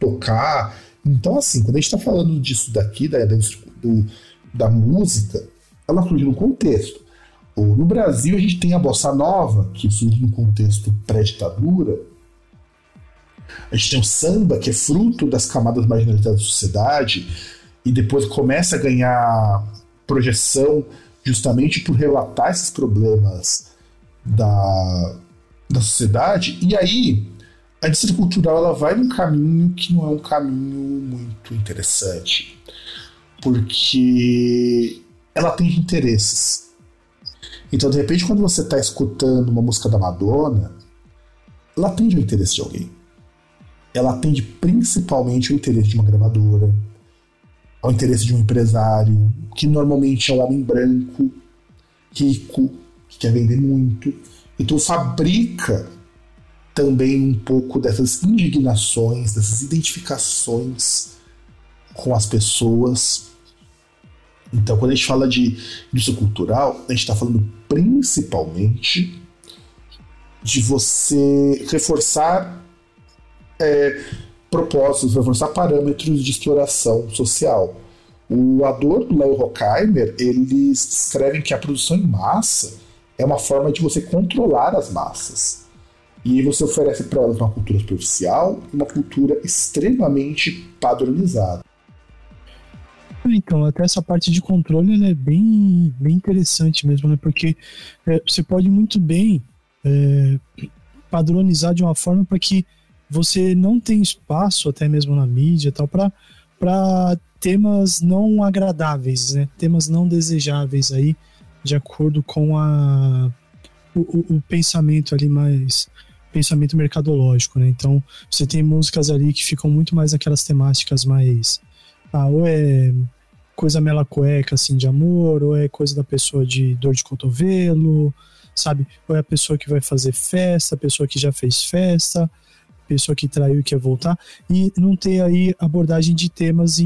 tocar. Então, assim, quando a gente está falando disso daqui, da, da, do, da música, ela surge no contexto. No Brasil, a gente tem a bossa nova, que surge no contexto pré-ditadura. A gente tem o samba, que é fruto das camadas marginalizadas da sociedade e depois começa a ganhar projeção justamente por relatar esses problemas da, da sociedade. E aí, a indústria cultural ela vai num caminho que não é um caminho muito interessante, porque ela tem interesses. Então, de repente, quando você está escutando uma música da Madonna, ela atende o interesse de alguém. Ela atende principalmente o interesse de uma gravadora, ao interesse de um empresário, que normalmente é um homem branco, rico, que quer vender muito. Então fabrica também um pouco dessas indignações, dessas identificações com as pessoas. Então, quando a gente fala de indústria cultural, a gente está falando principalmente de você reforçar é, propósitos, reforçar parâmetros de exploração social. O Adorno do Léo Horkheimer, eles descrevem que a produção em massa é uma forma de você controlar as massas. E você oferece para elas uma cultura superficial e uma cultura extremamente padronizada. Então, até essa parte de controle é bem, bem interessante mesmo, né? Porque é, você pode muito bem é, padronizar de uma forma para que você não tem espaço, até mesmo na mídia tal, para temas não agradáveis, né? Temas não desejáveis aí, de acordo com a, o, o, o pensamento ali mais pensamento mercadológico, né? Então, você tem músicas ali que ficam muito mais aquelas temáticas mais ah, ou é coisa mela cueca assim de amor, ou é coisa da pessoa de dor de cotovelo, sabe? Ou é a pessoa que vai fazer festa, a pessoa que já fez festa, pessoa que traiu e quer voltar, e não ter aí abordagem de temas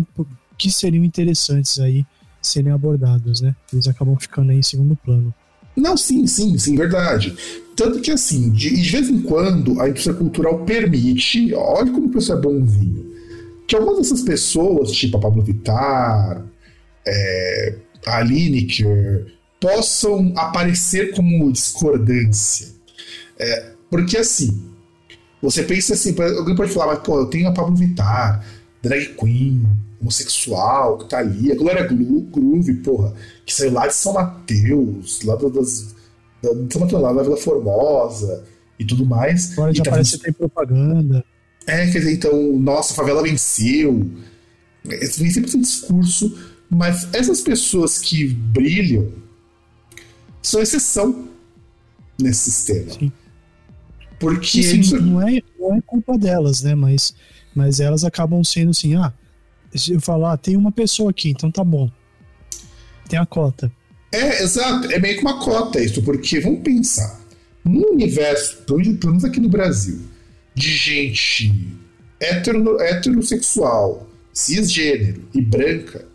que seriam interessantes aí serem abordados, né? Eles acabam ficando aí em segundo plano. Não, sim, sim, sim, verdade. Tanto que, assim, de, de vez em quando, a indústria cultural permite, olha como o pessoal é bonzinho, que algumas dessas pessoas, tipo a Pablo Vittar, é, a Lineker, possam aparecer como discordância. É, porque, assim, você pensa assim, alguém pode falar, mas pô, eu tenho a Pablo Vittar, drag queen, homossexual, que tá ali, a Glória Groove, porra, que saiu lá de São Mateus, lá das, Estamos lá na Vila Formosa e tudo mais. Agora já então, parece que tem propaganda. É, quer dizer, então, nossa, a favela venceu. Vem sempre esse discurso, mas essas pessoas que brilham são exceção nesse sistema. Sim. Porque Sim, não, é, não é culpa delas, né? Mas, mas elas acabam sendo assim, ah, se eu falar, ah, tem uma pessoa aqui, então tá bom. Tem a cota. É, exato. É meio que uma cota isso, porque vamos pensar. No universo, pelo menos aqui no Brasil, de gente hetero, heterossexual, cisgênero e branca,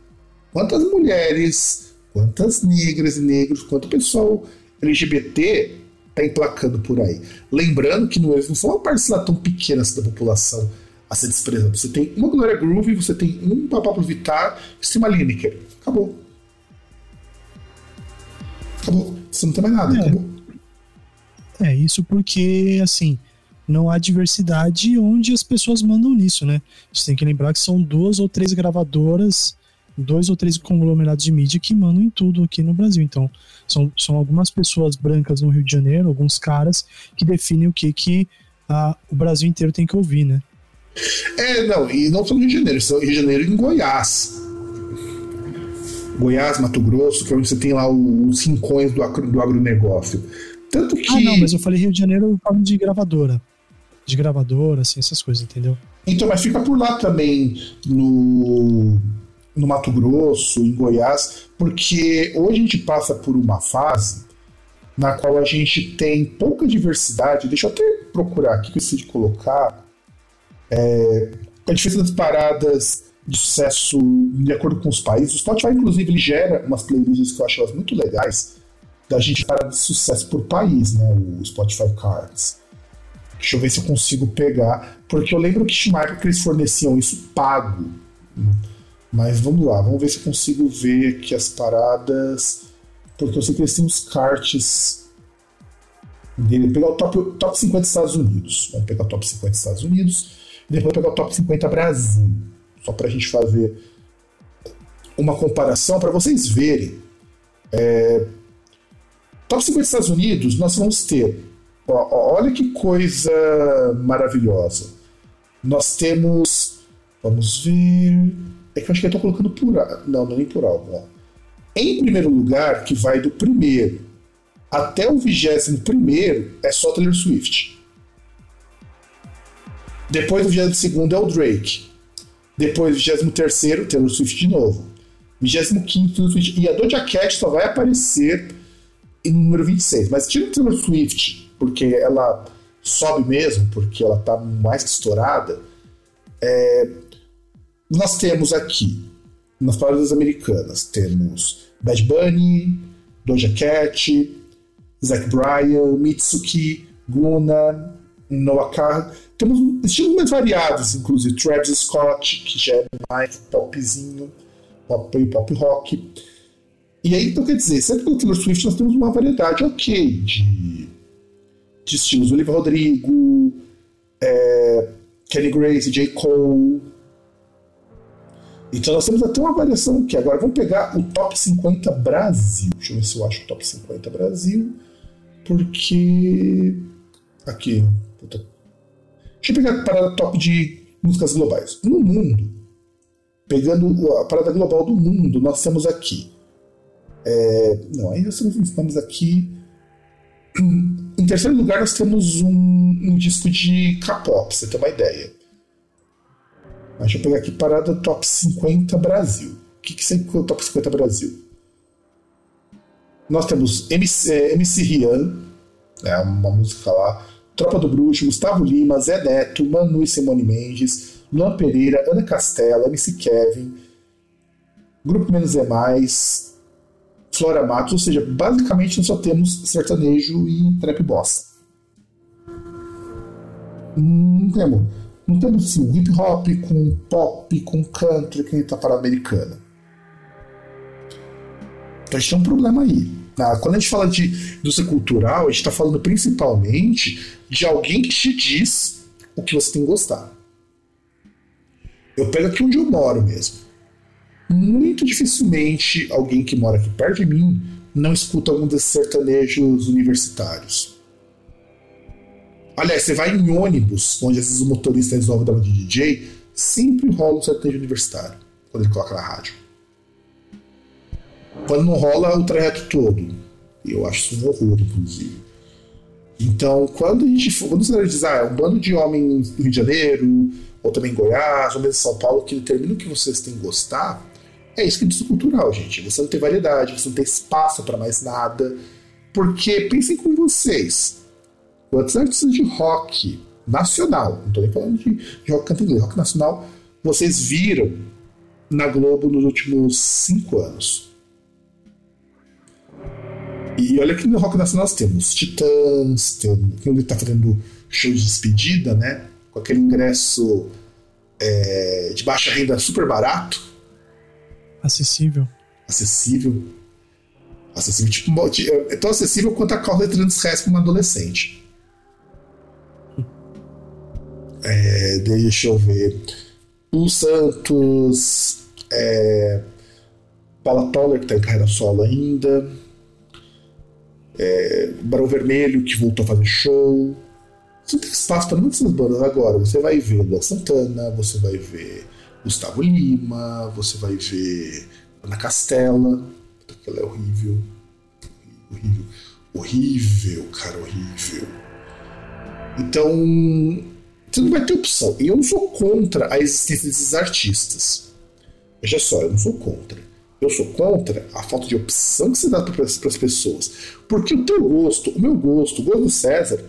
quantas mulheres, quantas negras e negros, quanto pessoal LGBT tá emplacando por aí. Lembrando que não, não são uma parcela tão pequena assim da população a ser desprezada. Você tem uma Gloria Groove, você tem um Pablo Vittar e você tem uma Lineker. Acabou. Acabou. Você não tem mais nada, É. acabou. É, isso porque, assim, não há diversidade onde as pessoas mandam nisso, né? Você tem que lembrar que são duas ou três gravadoras, dois ou três conglomerados de mídia que mandam em tudo aqui no Brasil. Então, são, são algumas pessoas brancas no Rio de Janeiro, alguns caras, que definem o que, que ah, o Brasil inteiro tem que ouvir, né? É, não, e não só no Rio de Janeiro, são Rio de Janeiro e em Goiás. Goiás, Mato Grosso, que é onde você tem lá os rincões do, agro, do agronegócio. Tanto que. Ah, não, mas eu falei Rio de Janeiro falando de gravadora. De gravadora, assim, essas coisas, entendeu? Então, mas fica por lá também, no, no Mato Grosso, em Goiás, porque hoje a gente passa por uma fase na qual a gente tem pouca diversidade. Deixa eu até procurar aqui, decidi colocar. É, a diferença das paradas de sucesso de acordo com os países. O Spotify, inclusive, ele gera umas playlists que eu acho muito legais da gente parar de sucesso por país, né? O Spotify Cards. Deixa eu ver se eu consigo pegar. Porque eu lembro que tinha uma época que eles forneciam isso pago. Mas vamos lá, vamos ver se eu consigo ver aqui as paradas. Porque eu sei que eles têm os cards dele. Pegar o top, top 50 Estados Unidos. Vamos pegar o top 50 Estados Unidos. E depois pegar o top 50 Brasil. Só pra gente fazer uma comparação, para vocês verem. É, top 50 Estados Unidos, nós vamos ter. Olha que coisa maravilhosa. Nós temos. Vamos ver. É que eu acho que eu tô colocando por. Não, não é nem por ó. Em primeiro lugar, que vai do primeiro até o vigésimo primeiro, é só Taylor Swift. Depois o vigésimo segundo é o Drake. Depois o vigésimo terceiro, Taylor Swift de novo. Vigésimo quinto, Taylor Swift. E a Doja Cat só vai aparecer em número 26. Mas tira o Taylor Swift, porque ela sobe mesmo, porque ela tá mais que estourada. É, nós temos aqui, nas paradas americanas, temos Bad Bunny, Doja Cat, Zac Bryan, Mitsuki, Guna, Noah. Temos estilos mais variados, inclusive Travis Scott, que já é mais popzinho, pop, pop rock. E aí, então, quer dizer, sempre pelo Taylor Swift nós temos uma variedade ok de, de estilos. Olivia Rodrigo, é, Kenny Grace, J. Cole. Então nós temos até uma variação aqui. Agora vamos pegar o top 50 Brasil. Deixa eu ver se eu acho o top 50 Brasil. Porque. Aqui. Puta. Deixa eu pegar a parada top de músicas globais. No mundo, pegando a parada global do mundo, nós temos aqui. É, não, aí nós temos aqui. Em terceiro lugar, nós temos um, um disco de K-pop, você ter uma ideia. Deixa eu pegar aqui parada top 50 Brasil. O que, que é o top 50 Brasil? Nós temos MC, é, MC Rian, né, uma música lá, Tropa do Bruxo, Gustavo Lima, Zé Neto, Manu e Simone Mendes, Luan Pereira, Ana Castela, MC Kevin, Grupo Menos é Mais, Flora Matos, ou seja, basicamente nós só temos sertanejo e trap bossa. Não temos, não temos assim, hip hop com pop, com country, que nem tá para americana. Então a gente tem um problema aí. Ah, Quando a gente fala de indústria cultural, a gente está falando principalmente de alguém que te diz o que você tem que gostar. Eu pego aqui onde eu moro mesmo. Muito dificilmente alguém que mora aqui perto de mim não escuta algum desses sertanejos universitários. Aliás, você vai em ônibus, onde às vezes o motorista resolve dar uma de DJ, sempre rola um sertanejo universitário, quando ele coloca na rádio. Quando não rola o trajeto todo. Eu acho isso um horror, inclusive. Então, quando a gente quando você diz, ah, é um bando de homens do Rio de Janeiro, ou também em Goiás, ou mesmo em São Paulo, que determina o que vocês têm que gostar, é isso que é disco cultural, gente. Você não tem variedade, você não tem espaço para mais nada. Porque pensem com vocês. Quantos artistas de rock nacional, não estou nem falando de, de rock canto inglês, rock nacional, vocês viram na Globo nos últimos cinco anos? E olha que no rock nacional nós temos Titãs, temos, quem está fazendo show de despedida, né? Com aquele ingresso é, de baixa renda super barato. Acessível. Acessível. Acessível, tipo, é tão acessível quanto a calça de transresp para uma adolescente. [LAUGHS] É, deixa eu ver. O Santos. É, Paula Toller, que está em carreira solo ainda é, Barão Vermelho, que voltou a fazer show. Você tem espaço para muitas bandas agora. Você vai ver Luan Santana, você vai ver Gustavo Lima, você vai ver Ana Castela, que ela é horrível. Horrível. Horrível, cara, horrível. Então, você não vai ter opção. E eu não sou contra a existência desses artistas. Veja só, eu não sou contra. Eu sou contra a falta de opção que se dá para as pessoas. Porque o teu gosto, o meu gosto, o gosto do César,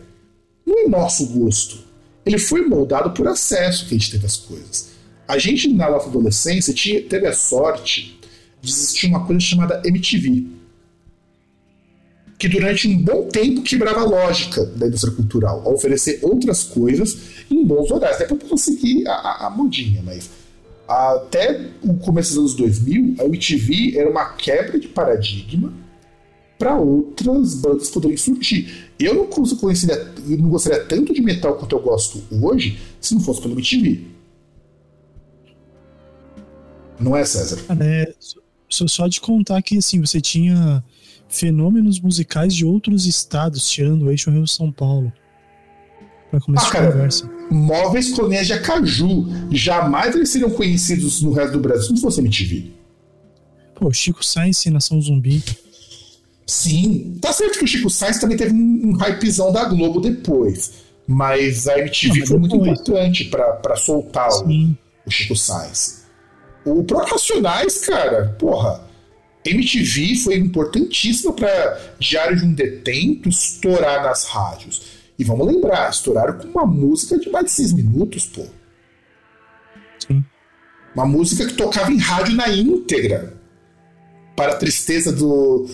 não é nosso gosto. Ele foi moldado por acesso que a gente teve às coisas. A gente, na nossa adolescência, tinha, teve a sorte de existir uma coisa chamada MTV. Que durante um bom tempo quebrava a lógica da indústria cultural, a oferecer outras coisas em bons horários. Até para conseguir a, a, a modinha, mas até o começo dos anos 2000, a MTV era uma quebra de paradigma para outras bandas poderem surgir. Eu não, conheceria, eu não gostaria tanto de metal quanto eu gosto hoje se não fosse pelo MTV. Não é, César? É, só, só de contar que assim, você tinha fenômenos musicais de outros estados, tirando o eixo Rio São Paulo. Pra começar ah, a cara, conversa. Móveis coloniais de Acaju. Jamais eles seriam conhecidos no resto do Brasil se não fosse MTV. Pô, Chico Sainz, Nação Zumbi. Sim. Tá certo que o Chico Sainz também teve um, hypezão da Globo depois. Mas a MTV não, foi muito importante para soltar o, o, Chico Sainz. O próprio Racionais, cara, porra. MTV foi importantíssima para Diário de um Detento estourar nas rádios. E vamos lembrar, estouraram com uma música de mais de seis minutos, pô. Sim. Uma música que tocava em rádio na íntegra. Para a tristeza do,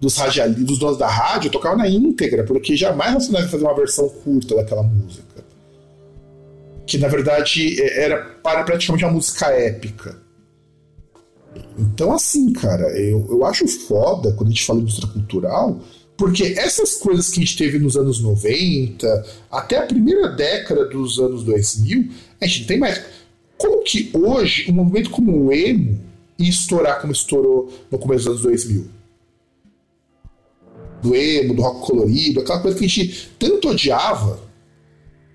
dos, radialistas, dos donos da rádio, tocava na íntegra, porque jamais Racionais ia fazer uma versão curta daquela música. Que na verdade é, era para praticamente uma música épica. Então, assim, cara, eu, eu acho foda quando a gente fala de indústria cultural porque essas coisas que a gente teve nos anos 90, até a primeira década dos anos 2000, a gente não tem mais. Como que hoje um movimento como o emo ia estourar como estourou no começo dos anos 2000? Do emo, do rock colorido, aquela coisa que a gente tanto odiava.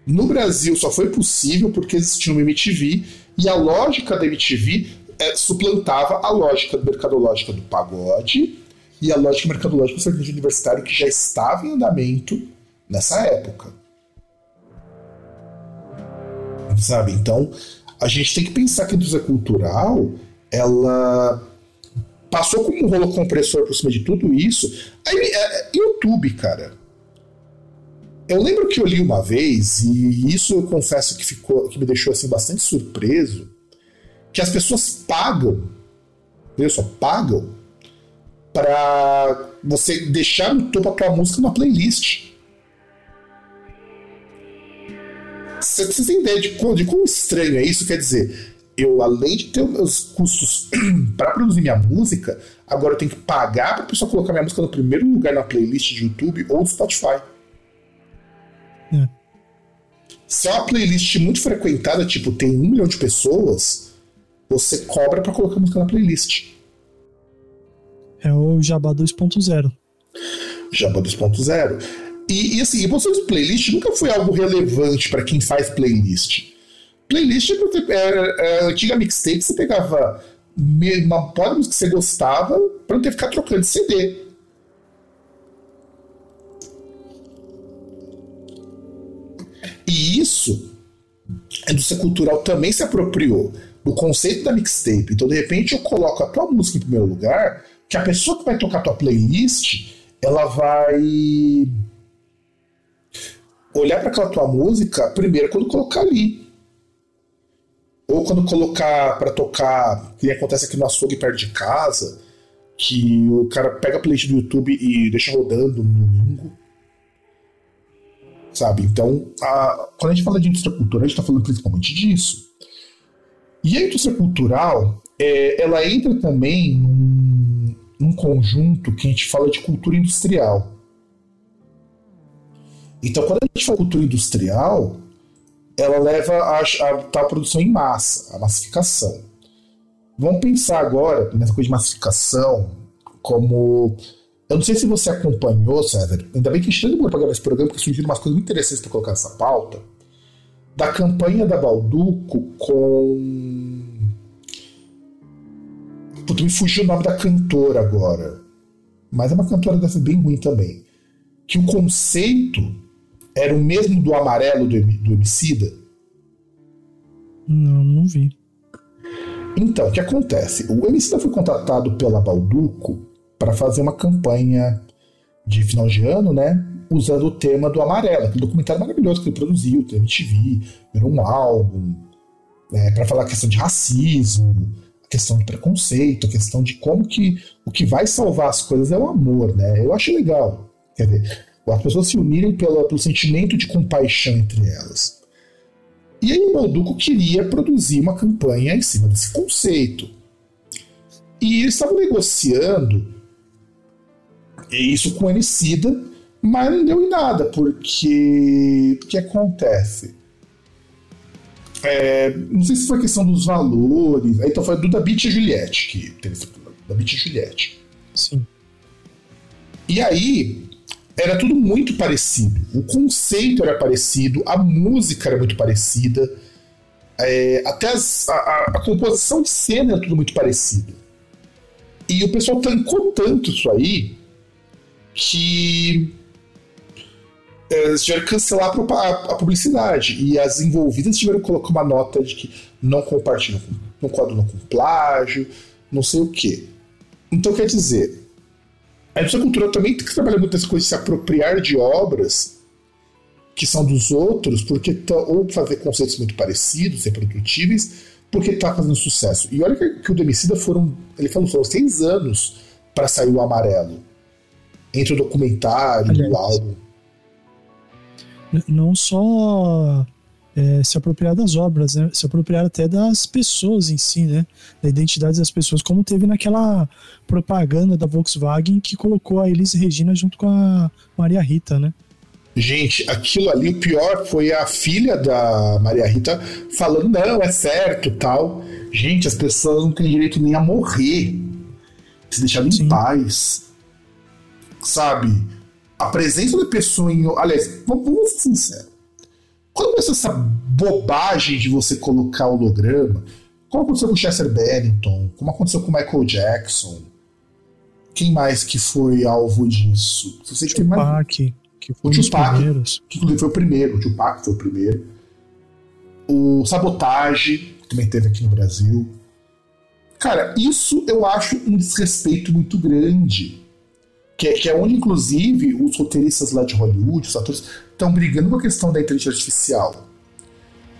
No Brasil só foi possível porque existia uma MTV e a lógica da MTV é, suplantava a lógica mercadológica do pagode e a lógica mercadológica do servidor universitário que já estava em andamento nessa época. Sabe? Então, a gente tem que pensar que a indústria cultural ela passou como um rolo compressor por cima de tudo isso. Aí, é, é, YouTube, cara. Eu lembro que eu li uma vez, e isso eu confesso que ficou que me deixou assim bastante surpreso, que as pessoas pagam, viu só, pagam para você deixar no topo a tua música numa playlist. Você, tem ideia de, de quão estranho é isso? Quer dizer, eu além de ter os custos [CLEARS THROAT] para produzir minha música, agora eu tenho que pagar para a pessoa colocar minha música no primeiro lugar na playlist de YouTube ou do Spotify. É. Se é uma playlist muito frequentada, tipo, tem um milhão de pessoas, você cobra para colocar a música na playlist. É o Jabá 2.0. Jabá 2.0. E, e assim, de playlist nunca foi algo relevante para quem faz playlist. Playlist era, era antiga mixtape, você pegava uma porra que você gostava para não ter que ficar trocando de CD. E isso a indústria cultural também se apropriou do conceito da mixtape. Então, de repente, eu coloco a tua música em primeiro lugar, que a pessoa que vai tocar a tua playlist, ela vai olhar para aquela tua música primeiro quando colocar ali. Ou quando colocar para tocar, que acontece aqui no açougue perto de casa, que o cara pega a playlist do YouTube e deixa rodando no domingo. Sabe? Então, a, quando a gente fala de indústria cultural, a gente está falando principalmente disso. E a indústria cultural, é, ela entra também num, num conjunto que a gente fala de cultura industrial. Então, quando a gente fala cultura industrial, ela leva a, a tal produção em massa, a massificação. Vamos pensar agora nessa coisa de massificação como. Eu não sei se você acompanhou, César, ainda bem que a gente demorou para gravar esse programa, porque surgiram umas coisas muito interessantes para colocar nessa pauta, da campanha da Balduco com. Puta, me fugiu o nome da cantora agora. Mas é uma cantora dessa bem ruim também. Que o conceito era o mesmo do amarelo do, do Emicida? Não, não vi. Então, o que acontece? O Emicida foi contratado pela Balduco para fazer uma campanha de final de ano, né? Usando o tema do amarelo, aquele documentário maravilhoso que ele produziu, tem MTV, virou um álbum, né, para falar a questão de racismo, a questão de preconceito, a questão de como que o que vai salvar as coisas é o amor, né? Eu acho legal. Quer dizer, as pessoas se unirem pela, pelo sentimento de compaixão entre elas. E aí o Balduco queria produzir uma campanha em cima desse conceito. E eles estavam negociando isso com Emicida, mas não deu em nada, porque o que acontece? É, não sei se foi questão dos valores. Aí então foi do da Beat Juliette, que teve esse problema, da Beat Juliette. Sim. E aí, era tudo muito parecido. O conceito era parecido, a música era muito parecida, é, até as, a, a, composição de cena era tudo muito parecido. E o pessoal tancou tanto isso aí que é, eles tiveram que cancelar a, publicidade. E as envolvidas tiveram que colocar uma nota de que não compartilham, não coadunam com plágio, não sei o quê. Então quer dizer, a indústria cultural também tem que trabalhar muitas coisas, se apropriar de obras que são dos outros, porque ou fazer conceitos muito parecidos, reprodutíveis, porque está fazendo sucesso. E olha que, que o Demicida foram, ele falou, foram seis anos para sair o amarelo. Entre o documentário, Aliás, o álbum. Não só é, se apropriar das obras, né? se apropriar até das pessoas em si, né? da identidade das pessoas, como teve naquela propaganda da Volkswagen que colocou a Elis Regina junto com a Maria Rita, né? Gente, aquilo ali, o pior foi a filha da Maria Rita falando, não, é certo, tal. Gente, as pessoas não têm direito nem a morrer. Se deixar em paz. Sabe? A presença da pessoa em. Aliás, vamos ser sinceros quando começou essa bobagem de você colocar holograma, como aconteceu com Chester Bennington, como aconteceu com Michael Jackson, quem mais que foi alvo disso? Você Tupac, mais... que foi o Tupac, que inclusive foi o primeiro, o Tupac foi o primeiro. O Sabotage, que também teve aqui no Brasil. Cara, isso eu acho um desrespeito muito grande. Que é, que é onde, inclusive, os roteiristas lá de Hollywood, os atores, estão brigando com a questão da inteligência artificial.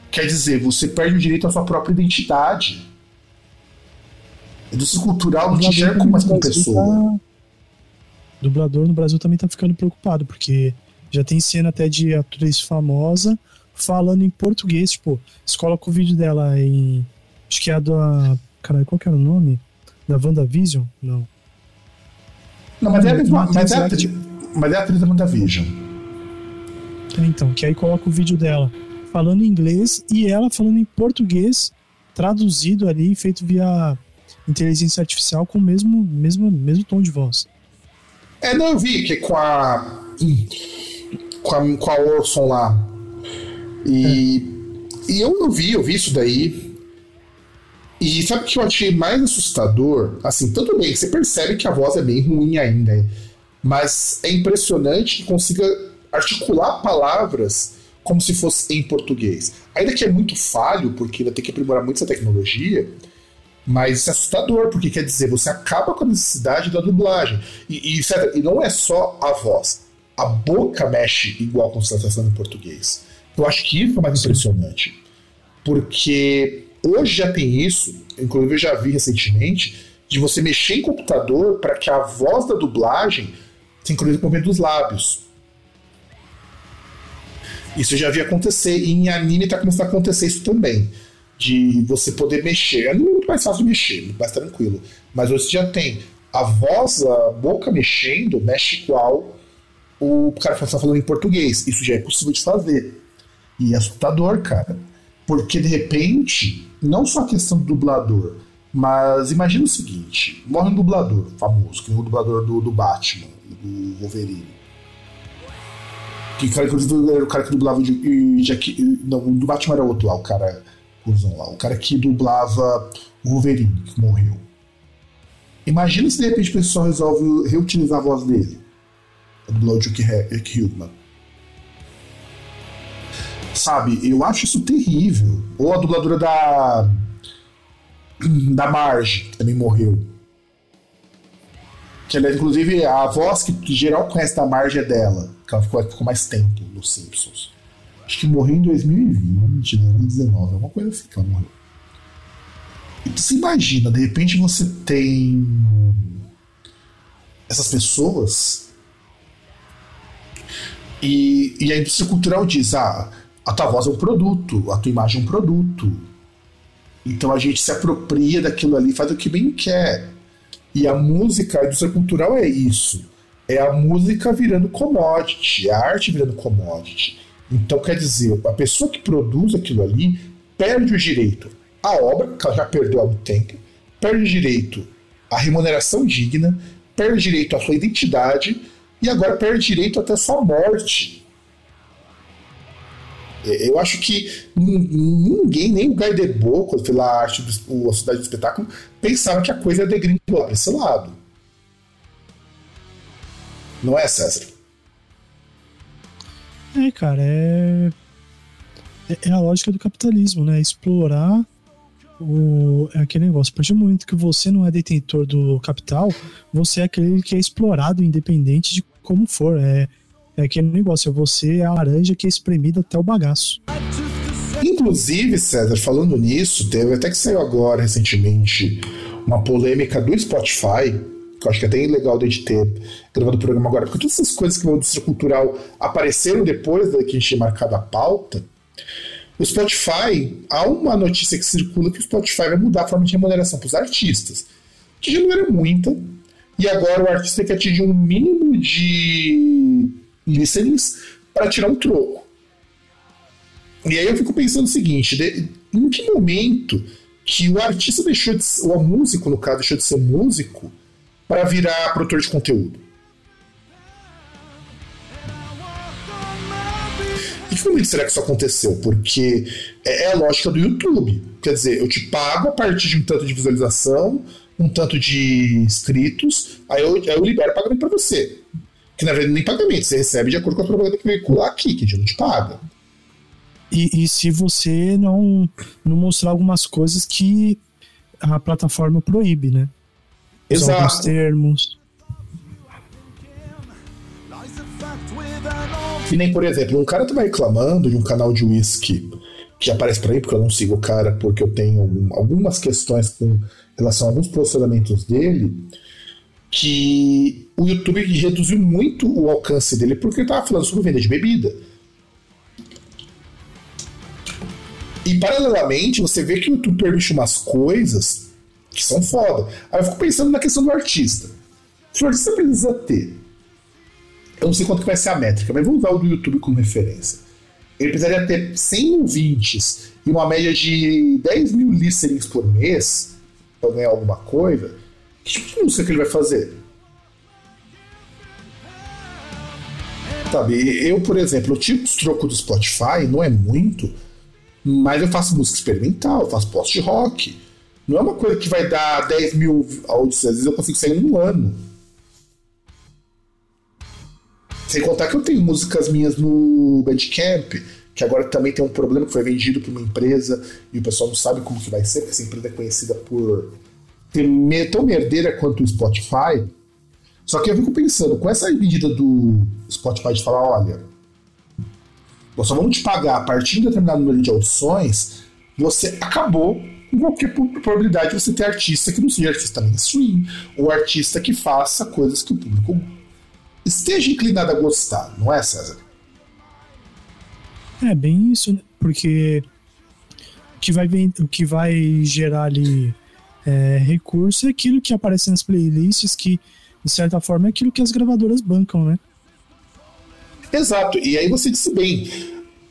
Quer dizer, você perde o direito à sua própria identidade. A indústria cultural não te enxerga mais como pessoa. Tá... Dublador no Brasil também tá ficando preocupado, porque já tem cena até de atriz famosa falando em português, tipo, você coloca o vídeo dela em. Acho que é a da. Caralho, qual que era o nome? Da WandaVision? Não. Não, mas, é, a mesma, mas, é, a mas é a atriz da WandaVision. Então, que aí coloca o vídeo dela falando em inglês e ela falando em português, traduzido ali, feito via inteligência artificial com o mesmo, mesmo, mesmo tom de voz. É, não, eu vi que com a. Com a, com a Orson lá. E. É. E eu, eu vi, eu vi isso daí. E sabe o que eu achei mais assustador? Assim, tudo bem, você percebe que a voz é bem ruim ainda. Mas é impressionante que consiga articular palavras como se fosse em português. Ainda que é muito falho, porque ainda tem que aprimorar muito essa tecnologia, mas isso é assustador, porque quer dizer, você acaba com a necessidade da dublagem. E, e, e não é só a voz. A boca mexe igual com você está falando em português. Eu acho que isso é mais impressionante. Porque hoje já tem isso, inclusive eu já vi recentemente, de você mexer em computador para que a voz da dublagem sincronize com o movimento dos lábios. Isso eu já vi acontecer, e em anime está começando a acontecer isso também de você poder mexer. É muito mais fácil mexer, mais tranquilo. Mas você já tem a voz, a boca mexendo, mexe igual o cara está falando em português. Isso já é possível de fazer. E é assustador, cara. Porque de repente, não só a questão do dublador, mas imagina o seguinte: morre um dublador famoso, que é o dublador do, do Batman, do Wolverine. Que cara, inclusive, era o cara que dublava o Jack. Não, do Batman era outro lá, o cara lá, o cara que dublava o Wolverine, que morreu. Imagina se de repente o pessoal resolve reutilizar a voz dele. Dublar o Duke Hugman. Sabe, eu acho isso terrível. Ou a dubladora da. da Marge, que também morreu. Que ela, inclusive, a voz que, geral conhece da Marge é dela. Que ela ficou, ficou mais tempo nos Simpsons. Acho que morreu em 2020, 2019, alguma coisa assim que ela morreu. E você imagina, de repente você tem essas pessoas e, e a indústria cultural diz: ah, a tua voz é um produto, a tua imagem é um produto. Então a gente se apropria daquilo ali, faz o que bem quer. E a música, a indústria cultural é isso. É a música virando commodity, a arte virando commodity. Então, quer dizer, a pessoa que produz aquilo ali perde o direito à obra, que ela já perdeu há muito tempo, perde o direito à remuneração digna, perde o direito à sua identidade e agora perde direito até sua morte. Eu acho que ninguém, nem o Guy Debord, quando fez lá a arte do, a cidade do espetáculo, pensava que a coisa ia degringolar para esse lado. Não é, César? É, cara, é... é. É a lógica do capitalismo, né? Explorar o, é aquele negócio. A partir do momento que você não é detentor do capital, você é aquele que é explorado, independente de como for. É, é aquele negócio, é você é a laranja que é espremida até o bagaço. Inclusive, César, falando nisso, teve até que saiu agora recentemente uma polêmica do Spotify que eu acho que é até legal de ter gravado o programa agora, porque todas essas coisas que vão indústria cultural apareceram depois da que a gente tinha marcado a pauta. O Spotify, há uma notícia que circula que o Spotify vai mudar a forma de remuneração para os artistas, que já não era muita, e agora o artista que atingir um mínimo de listenings para tirar um troco. E aí eu fico pensando o seguinte: de, em que momento que o artista deixou de ser, ou a músico, no caso, deixou de ser músico para virar produtor de conteúdo. E que momento será que isso aconteceu? Porque é, é a lógica do YouTube. Quer dizer, eu te pago a partir de um tanto de visualização, um tanto de inscritos, aí eu, aí eu libero pagamento para você. Que na verdade nem pagamento, você recebe de acordo com a propaganda que veicular aqui, que a gente não te paga. E, e, se você não, não mostrar algumas coisas que a plataforma proíbe, né? Exato. alguns termos. E nem, por exemplo, um cara tava reclamando de um canal de whisky que aparece para mim, porque eu não sigo o cara, porque eu tenho algumas questões com relação a alguns posicionamentos dele, que o YouTube reduziu muito o alcance dele porque ele tava falando sobre venda de bebida. E paralelamente, você vê que o YouTube permite umas coisas que são foda. Aí eu fico pensando na questão do artista. Se o artista precisa ter, eu não sei quanto que vai ser a métrica, mas vamos usar o do YouTube como referência. Ele precisaria ter 100 ouvintes e uma média de 10 mil listenings por mês pra ganhar alguma coisa, que tipo de música que ele vai fazer? Sabe, eu, por exemplo, eu tiro os trocos do Spotify, não é muito, mas eu faço música experimental, eu faço post-rock. Não é uma coisa que vai dar 10 mil audições, às vezes eu consigo sair em um ano. Sem contar que eu tenho músicas minhas no Bandcamp, que agora também tem um problema que foi vendido para uma empresa e o pessoal não sabe como que vai ser, porque essa empresa é conhecida por tão merdeira quanto o Spotify. Só que eu fico pensando, com essa medida do Spotify de falar, olha, nós só vamos te pagar a partir de determinado número de audições, você acabou com qualquer probabilidade de você ter artista que não seja artista mainstream, ou artista que faça coisas que o público esteja inclinado a gostar, não é, César? É bem isso, né? porque o que vai, o que vai gerar ali é, recurso é aquilo que aparece nas playlists, que de certa forma é aquilo que as gravadoras bancam, né? Exato, e aí você disse bem,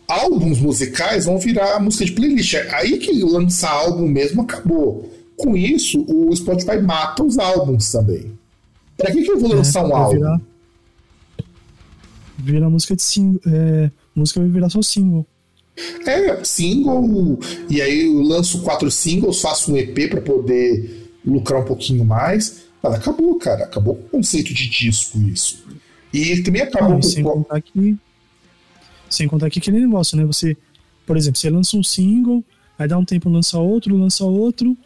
álbuns musicais vão virar música de playlist. É aí que lançar álbum mesmo acabou. Com isso, o Spotify mata os álbuns também. Pra que, que eu vou é, lançar é, um álbum? Virar, vira música de single. É, música vai virar só single. É, single. E aí eu lanço quatro singles, faço um EP para poder lucrar um pouquinho mais. Mas acabou, cara. Acabou o conceito de disco isso. E também acabou com. Sem contar, que, sem contar que aquele negócio, né? Você, por exemplo, você lança um single, aí dá um tempo, lança outro, lança outro.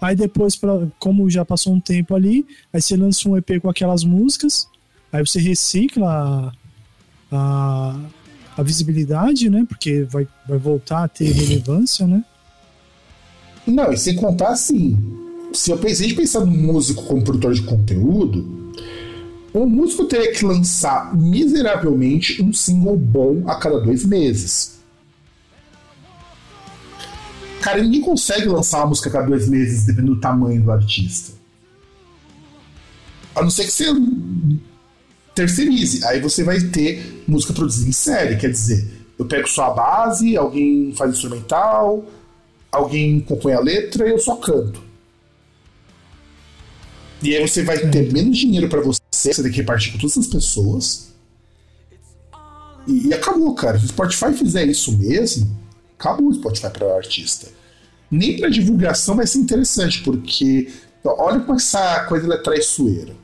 Aí depois, pra, como já passou um tempo ali, aí você lança um EP com aquelas músicas, aí você recicla a, a, a visibilidade, né? Porque vai, vai voltar a ter relevância, né? Não, e sem contar assim, se eu de pensar no músico como produtor de conteúdo, um músico teria que lançar miseravelmente um single bom a cada dois meses. Cara, ninguém consegue lançar uma música a cada dois meses, dependendo do tamanho do artista. A não ser que você terceirize. Aí você vai ter música produzida em série, quer dizer, eu pego só a base, alguém faz instrumental, alguém compõe a letra e eu só canto. E aí você vai ter menos dinheiro para você, você tem que repartir com todas as pessoas. E, e, acabou, cara. Se o Spotify fizer isso mesmo, acabou o Spotify para o artista. Nem para divulgação vai ser interessante, porque olha como essa coisa é traiçoeira.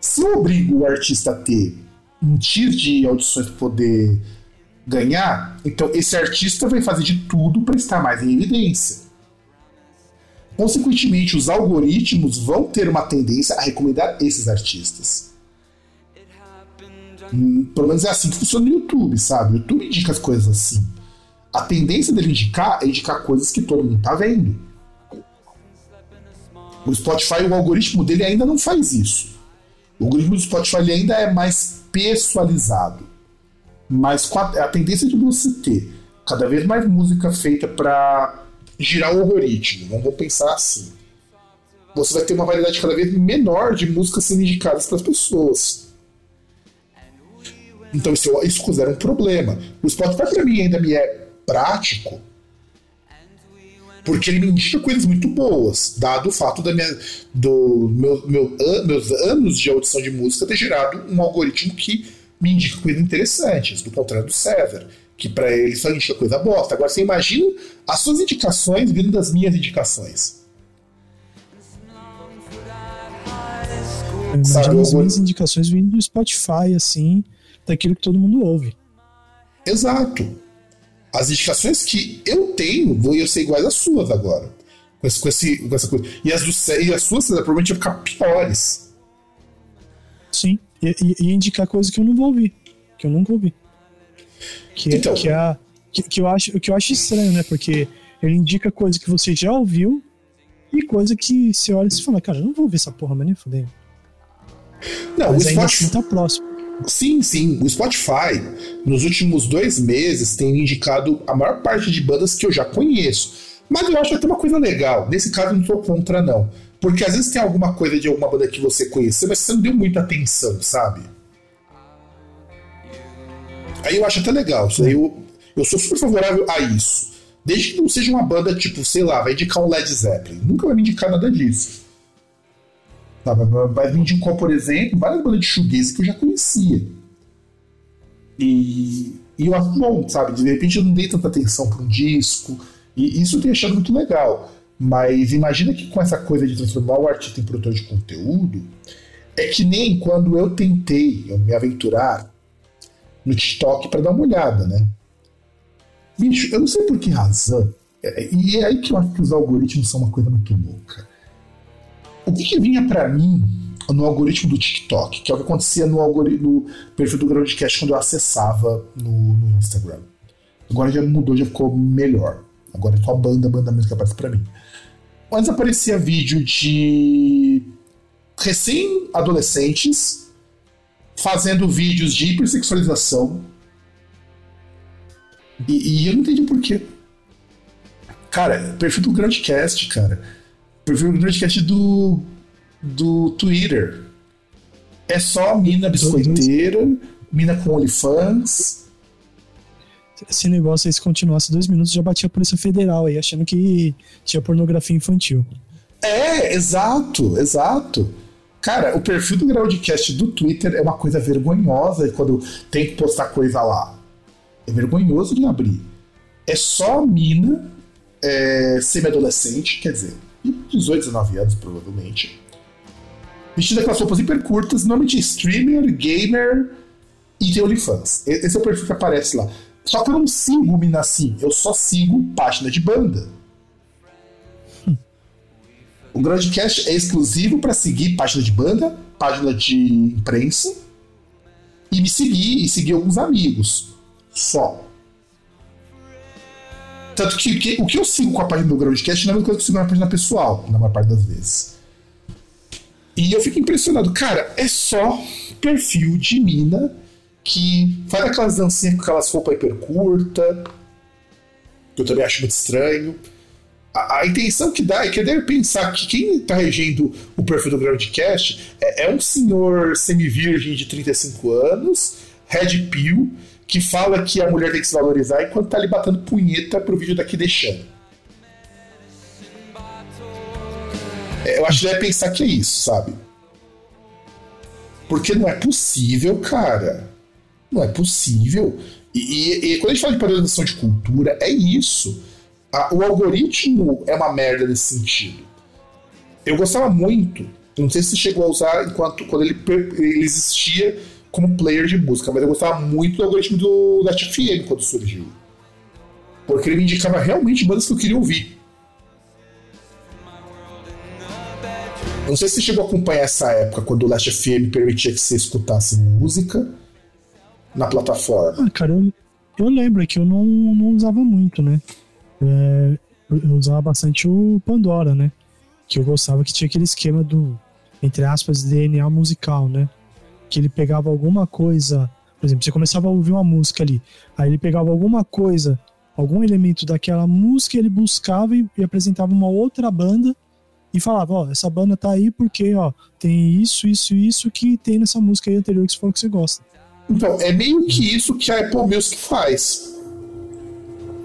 Se eu obrigo o artista a ter um X de audições para poder ganhar, então esse artista vai fazer de tudo para estar mais em evidência. Consequentemente, os algoritmos vão ter uma tendência a recomendar esses artistas. Hum, pelo menos é assim que funciona no YouTube, sabe? O YouTube indica as coisas assim. A tendência dele indicar é indicar coisas que todo mundo tá vendo. O Spotify, o algoritmo dele ainda não faz isso. O algoritmo do Spotify ainda é mais pessoalizado. Mas a, tendência de você ter cada vez mais música feita para girar o algoritmo. Vamos pensar assim. Você vai ter uma variedade cada vez menor de músicas sendo indicadas para as pessoas. Então isso, isso considera um problema. O Spotify para mim ainda me é prático porque ele me indica coisas muito boas, dado o fato da minha, do meu, meu, meus anos de audição de música ter gerado um algoritmo que me indica coisas interessantes, do contrário do Sever, que para ele só indica coisa bosta. Agora você imagina as suas indicações vindo das minhas indicações. Imagina as minhas indicações vindo do Spotify, assim, daquilo que todo mundo ouve. Exato. As indicações que eu tenho vão ser iguais às suas agora. Com, esse, com, esse, com essa coisa. E as, do, e as suas provavelmente vão ficar piores. Sim. E, e, indicar coisas que eu não vou ouvir. Que eu nunca ouvi. Que, então, que, a, que, que, eu acho, que eu acho estranho, né? Porque ele indica coisa que você já ouviu e coisa que você olha e você fala, cara, eu não vou ver essa porra, mas nem fudendo. Não, mas o Spotify... assim tá próximo. Sim, sim. O Spotify, nos últimos dois meses, tem indicado a maior parte de bandas que eu já conheço. Mas eu acho tem uma coisa legal. Nesse caso, eu não sou contra, não. Porque às vezes tem alguma coisa de alguma banda que você conheceu, mas você não deu muita atenção, sabe? Aí eu acho até legal. Isso aí eu, eu sou super favorável a isso. Desde que não seja uma banda tipo, sei lá, vai indicar um Led Zeppelin. Nunca vai me indicar nada disso. Sabe? Mas me indicou, por exemplo, várias bandas de shoegaze que eu já conhecia. E, e eu acho bom, sabe? De repente eu não dei tanta atenção para um disco. E isso eu tenho achado muito legal. Mas imagina que com essa coisa de transformar o artista em produtor de conteúdo, é que nem quando eu tentei me aventurar no TikTok para dar uma olhada, né? Bicho, eu não sei por que razão, é, e é aí que eu acho que os algoritmos são uma coisa muito louca. O que, que vinha para mim no algoritmo do TikTok, que é o que acontecia no, no perfil do Groundcast quando eu acessava no, no, Instagram. Agora já mudou, já ficou melhor. Agora é só banda, banda mesmo que aparece para mim. Antes aparecia vídeo de recém-adolescentes fazendo vídeos de hipersexualização. E, e, eu não entendi por quê. Cara, perfil do Grandcast, cara. Perfil do Grandcast do, do Twitter. É só mina biscoiteira, mina com OnlyFans. Esse negócio aí, se continuasse dois minutos, já batia a Polícia Federal aí, achando que tinha pornografia infantil. É, exato, exato. Cara, o perfil do Groundcast do Twitter é uma coisa vergonhosa quando tem que postar coisa lá. É vergonhoso de abrir. É só mina é, semi-adolescente, quer dizer, 18, 19 anos, provavelmente. Vestida com as roupas hiper curtas, normalmente streamer, gamer e tem OnlyFans. Esse é o perfil que aparece lá. Só que eu não sigo mina assim, eu só sigo página de banda. O Groundcast é exclusivo para seguir página de banda, página de imprensa e me seguir e seguir alguns amigos. Só. Tanto que, que, o que eu sigo com a página do Groundcast não é a mesma coisa que eu sigo na página pessoal, na maior parte das vezes. E eu fico impressionado. Cara, é só perfil de mina que faz aquelas dancinhas com aquelas roupas hiper curta, que eu também acho muito estranho a, a, intenção que dá é que deve pensar que quem está regendo o perfil do Groundcast é, é um senhor semi-virgem de 35 anos, Red Pill, que fala que a mulher tem que se valorizar enquanto está ali batendo punheta pro vídeo daqui deixando. É, eu acho que deve pensar que é isso, sabe? Porque não é possível, cara. Não é possível. E, e, e quando a gente fala de padronização de cultura, é isso a, o algoritmo é uma merda nesse sentido. Eu gostava muito, não sei se chegou a usar enquanto quando ele, ele existia como player de música, mas eu gostava muito do algoritmo do da FM quando surgiu. Porque ele me indicava realmente bandas que eu queria ouvir. Não sei se você chegou a acompanhar essa época, quando o Last FM permitia que você escutasse música na plataforma. Ah, cara, eu, eu lembro que eu não, não usava muito, né? é, eu usava bastante o Pandora, né? Que eu gostava que tinha aquele esquema do, entre aspas, DNA musical, né? Que ele pegava alguma coisa, por exemplo, você começava a ouvir uma música ali, aí ele pegava alguma coisa, algum elemento daquela música, ele buscava e, e apresentava uma outra banda e falava, ó, essa banda tá aí porque, ó, tem isso, isso, isso que tem nessa música aí anterior que você falou que você gosta. Então, é meio que isso que a Apple Music faz.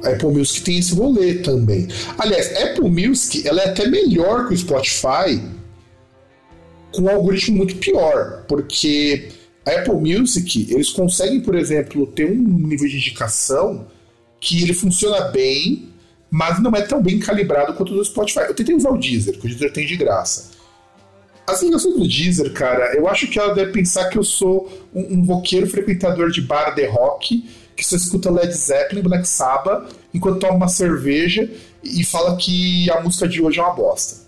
A Apple Music tem esse rolê também. Aliás, a Apple Music ela é até melhor que o Spotify com um algoritmo muito pior, porque a Apple Music eles conseguem, por exemplo, ter um nível de indicação que ele funciona bem, mas não é tão bem calibrado quanto o do Spotify. Eu tentei usar o Deezer, que o Deezer tem de graça. As ligações do Deezer, cara, eu acho que ela deve pensar que eu sou um, um roqueiro frequentador de bar de rock que você escuta Led Zeppelin, Black Sabbath, enquanto toma uma cerveja e fala que a música de hoje é uma bosta.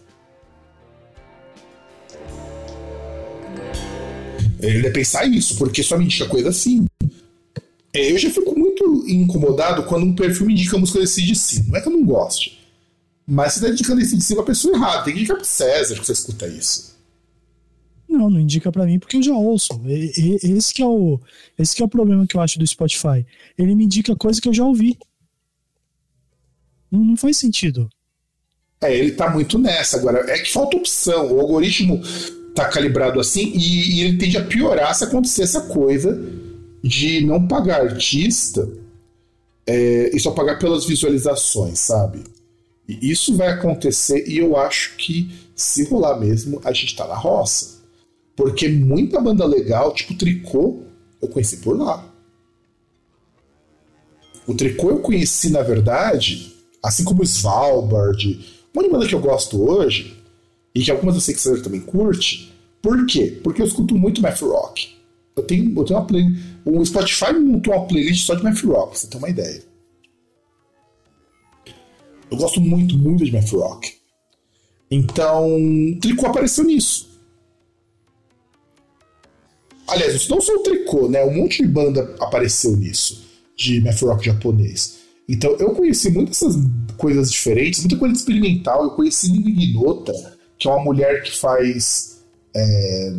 Ele deve pensar isso, porque só me indica coisa assim. É, eu já fico muito incomodado quando um perfil me indica música desse de si. Não é que eu não goste. Mas você está indicando esse de si pra pessoa errada. Tem que indicar pro César que você escuta isso. Não, não indica para mim porque eu já ouço. Esse que é o esse que é o problema que eu acho do Spotify. Ele me indica coisa que eu já ouvi. Não, não faz sentido. É, ele tá muito nessa agora. É que falta opção. O algoritmo tá calibrado assim e, e ele tende a piorar se acontecer essa coisa de não pagar artista é, e só pagar pelas visualizações, sabe? E isso vai acontecer e eu acho que se rolar mesmo, a gente tá na roça. Porque muita banda legal, tipo Tricô, eu conheci por lá. O Tricô eu conheci, na verdade, assim como o Svalbard, uma banda que eu gosto hoje, e que algumas eu sei que você também curte. Por quê? Porque eu escuto muito math rock. Eu tenho, eu tenho uma play, o Spotify montou uma playlist só de math rock, pra você ter uma ideia. Eu gosto muito, muito de math rock. Então, Tricô apareceu nisso. Aliás, isso não só o Tricô, né? Um monte de banda apareceu nisso, de math rock japonês. Então, eu conheci muitas coisas diferentes, muita coisa experimental. Eu conheci Lingua Ignota, que é uma mulher que faz é,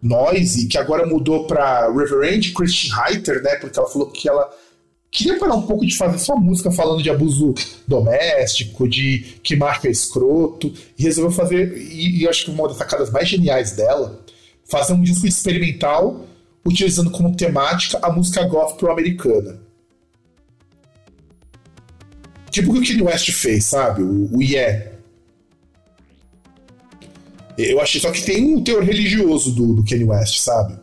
noise, que agora mudou para Reverend Christian Reiter, né? Porque ela falou que ela queria parar um pouco de fazer só música falando de abuso doméstico, de que marca é escroto, e resolveu fazer, e, e acho que uma das sacadas mais geniais dela, fazer um disco experimental utilizando como temática a música gospel americana. Tipo o que o Kanye West fez, sabe? O, o Yeah. Eu achei, só que tem um teor religioso do, do Kanye West, sabe?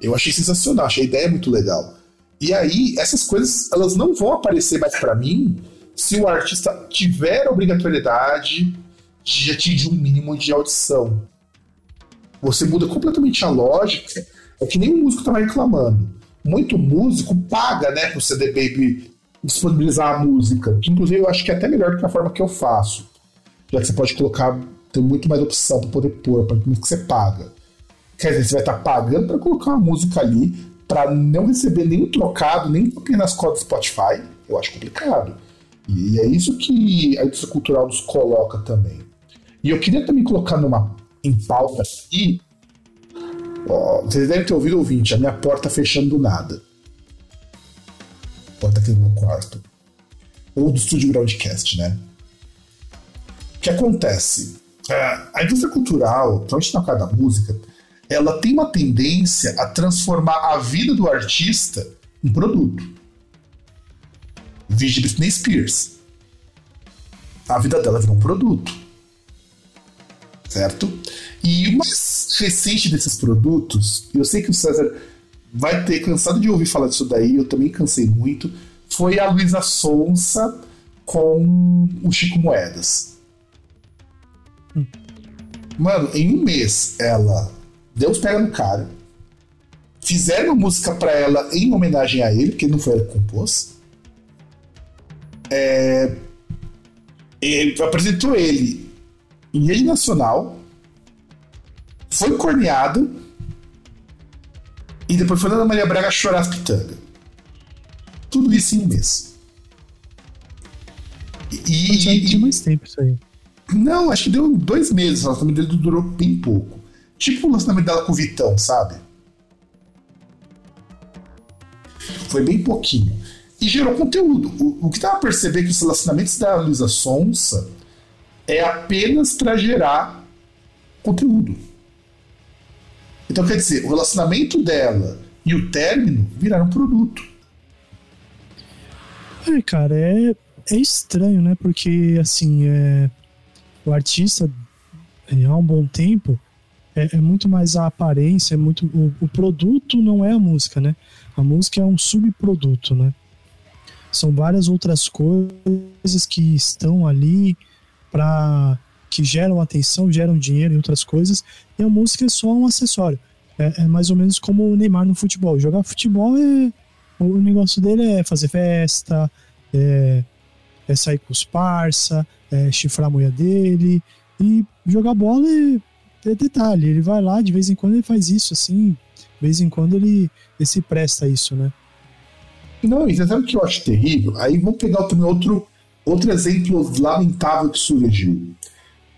Eu achei sensacional, achei a ideia muito legal. E aí, essas coisas, elas não vão aparecer mais para mim se o artista tiver a obrigatoriedade de atingir um mínimo de audição. Você muda completamente a lógica. É que nem o músico tava reclamando. Muito músico paga, né, pro CD Baby disponibilizar a música. Que inclusive eu acho que é até melhor do que a forma que eu faço. Já que você pode colocar, tem muito mais opção para poder pôr, para que você paga. Quer dizer, você vai estar tá pagando para colocar uma música ali, para não receber nenhum trocado, nem nas cotas do Spotify. Eu acho complicado. E é isso que a indústria cultural nos coloca também. E eu queria também colocar numa em pauta aqui. Ó, vocês devem ter ouvido ouvinte, a minha porta fechando do nada porta aqui no meu quarto. Ou do estúdio Groundcast, né? O que acontece? É, a indústria cultural, principalmente na da música, ela tem uma tendência a transformar a vida do artista em produto. Vide Britney Spears. A vida dela virou um produto. Certo? E o mais recente desses produtos, eu sei que o César vai ter cansado de ouvir falar disso daí, eu também cansei muito, foi a Luísa Sonsa com o Chico Moedas. Mano, em um mês ela Deus pega no cara. Fizeram uma música para ela em homenagem a ele, que não foi ela que compôs. É, ele apresentou ele em rede nacional, foi corneado e depois foi Ana Maria Braga chorar as pitangas. Tudo isso em um mês. E, e, e mais tempo isso aí. Não, acho que deu dois meses. O lançamento dele durou bem pouco. Tipo o lançamento dela com o Vitão, sabe? Foi bem pouquinho. E gerou conteúdo. O, o que dá pra perceber é que os relacionamentos da Luísa Sonsa é apenas para gerar conteúdo. Então, quer dizer, o relacionamento dela e o término viraram produto. É, cara, é, é estranho, né? Porque, assim, é, o artista, há um bom tempo, é, é muito mais a aparência, é muito o, o, produto não é a música, né? A música é um subproduto, né? São várias outras coisas que estão ali para que geram atenção, geram dinheiro e outras coisas, e a música é só um acessório. É, é mais ou menos como o Neymar no futebol. Jogar futebol é. O negócio dele é fazer festa, é, é sair com os parça, é chifrar a mulher dele. E jogar bola é, é, detalhe. Ele vai lá, de vez em quando ele faz isso, assim. De vez em quando ele, ele se presta a isso, né? Não, e sabe o que eu acho terrível? Aí vamos pegar também outro, outro exemplo lamentável que surgiu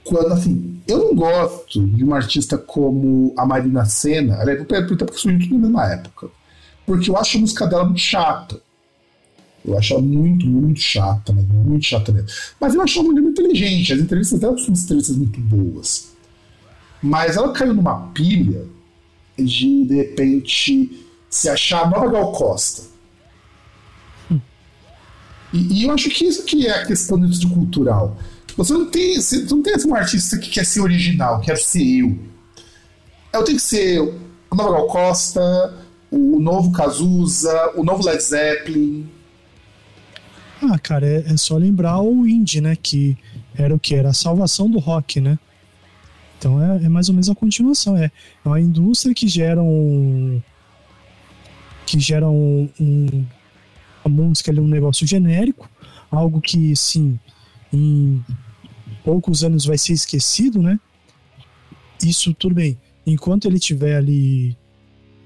quando, assim, eu não gosto de uma artista como a Marina Senna, aliás, vou perguntar porque surgiu tudo na mesma época, porque eu acho a música dela muito chata. Eu acho ela muito, muito chata, mas muito chata mesmo. Mas eu acho ela muito inteligente, as entrevistas dela são entrevistas muito boas. Mas ela caiu numa pilha de, de repente, se achar a nova Gal Costa. E, e, eu acho que isso que é a questão do cultural. Você não tem, você não tem um artista que quer ser original, quer ser eu. Eu tenho que ser o novo Gal Costa, o novo Cazuza, o novo Led Zeppelin. Ah, cara, é, é só lembrar o indie, né? Que era o que? Era a salvação do rock, né? Então é, é, mais ou menos a continuação. É, é uma indústria que gera um. que gera um. um a música é um negócio genérico, algo que, sim, em poucos anos vai ser esquecido, né? Isso tudo bem. Enquanto ele tiver ali.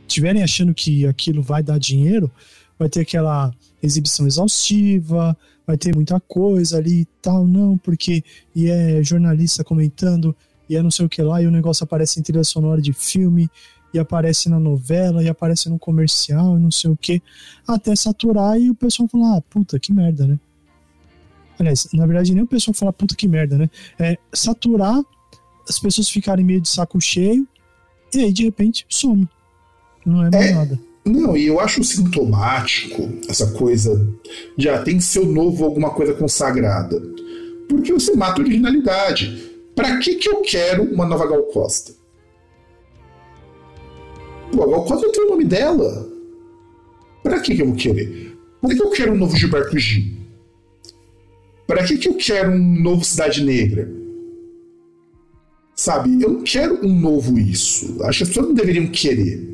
tiverem achando que aquilo vai dar dinheiro, vai ter aquela exibição exaustiva, vai ter muita coisa ali e tal, não, porque e é jornalista comentando e é não sei o que lá, e o negócio aparece em trilha sonora de filme, e aparece na novela, e aparece no comercial, e não sei o que, até saturar e o pessoal falar, ah, puta, que merda, né? Aliás, na verdade, nem o pessoal falar, puta, que merda, né? É saturar, as pessoas ficarem meio de saco cheio, e aí de repente some. Não é mais é, nada. Não, e eu acho sintomático essa coisa de ah, tem que ser novo alguma coisa consagrada. Porque você mata a originalidade. Para que, que eu quero uma nova Gal Costa? Pô, a Gal Costa tem o nome dela. Para que, que eu vou querer? Para que eu quero um novo Gilberto Gil? Para que, que eu quero um novo Cidade Negra? Sabe, eu não quero um novo isso. Acho que as pessoas não deveriam querer.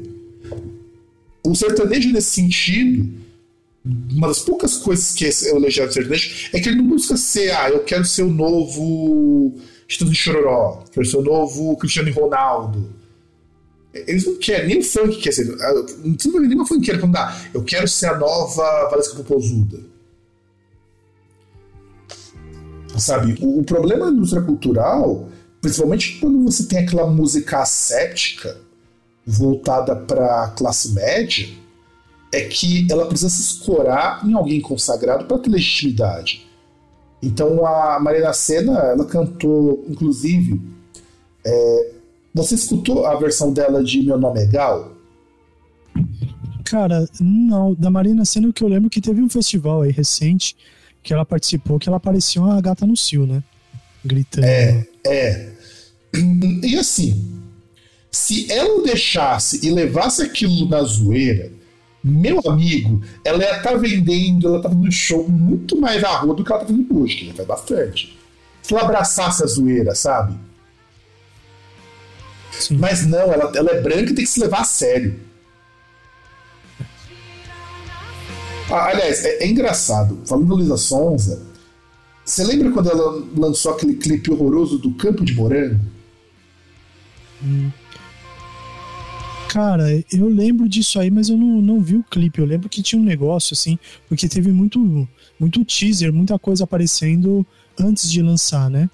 O sertanejo, nesse sentido, uma das poucas coisas que é elogiado do sertanejo é que ele não busca ser, ah, eu quero ser o novo Instituto de Chororó, quero ser o novo Cristiano Ronaldo. Eles não querem, nem o funk quer ser. Ah, não precisa nenhuma funkeira quando dá. Eu quero ser a nova Valesca Popozuda. Sabe, o, o problema da indústria cultural, principalmente quando você tem aquela música asséptica voltada para classe média, é que ela precisa se escorar em alguém consagrado para ter legitimidade. Então a Marina Senna, ela cantou, inclusive, é, você escutou a versão dela de Meu Nome é Gal? Cara, não. Da Marina Senna, o que eu lembro é que teve um festival aí recente que ela participou, que ela parecia uma gata no cio, né? Gritando. É, é. E assim, se ela deixasse e levasse aquilo na zoeira, meu amigo, ela ia estar tá vendendo, ela tá fazendo show muito mais a rua do que ela tá fazendo hoje, que já faz bastante. Se ela abraçasse a zoeira, sabe? Sim. Mas não, ela, ela é branca e tem que se levar a sério. Ah, aliás, é, é, engraçado, falando da Luísa Sonza, você lembra quando ela lançou aquele clipe horroroso do Campo de Morango? Hum. Cara, eu lembro disso aí, mas eu não, não vi o clipe. Eu lembro que tinha um negócio assim, porque teve muito, muito teaser, muita coisa aparecendo antes de lançar, né?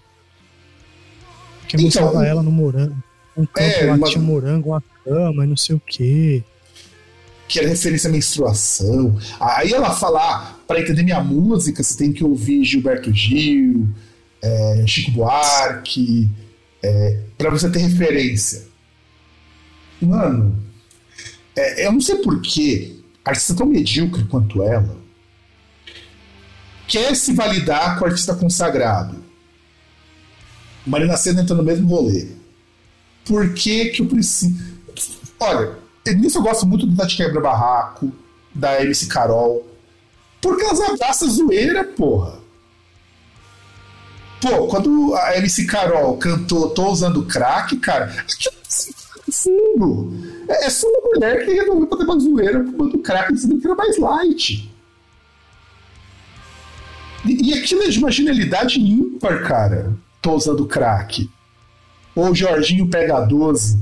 Que então, mostrava ela no morango. Um campo é, lá uma... tinha um morango, uma cama e não sei o quê. Que era referência à menstruação. Aí ela fala: ah, para entender minha música, você tem que ouvir Gilberto Gil, é, Chico Buarque, é, para você ter referência. Mano, é, eu não sei porquê, artista tão medíocre quanto ela quer se validar com o artista consagrado. Marina Senna entra no mesmo rolê. Por que, que eu preciso. Olha, nisso eu gosto muito do Tati Quebra Barraco, da MC Carol. Porque elas abraçam zoeira, porra. Pô, quando a MC Carol cantou Tô usando crack, cara, aquilo fundo. É, é só uma mulher que resolveu fazer uma zoeira quando o crack dizendo que era mais light. E, e aquilo é de uma genialidade ímpar, cara. Tô usando crack. Ou Jorginho pega 12.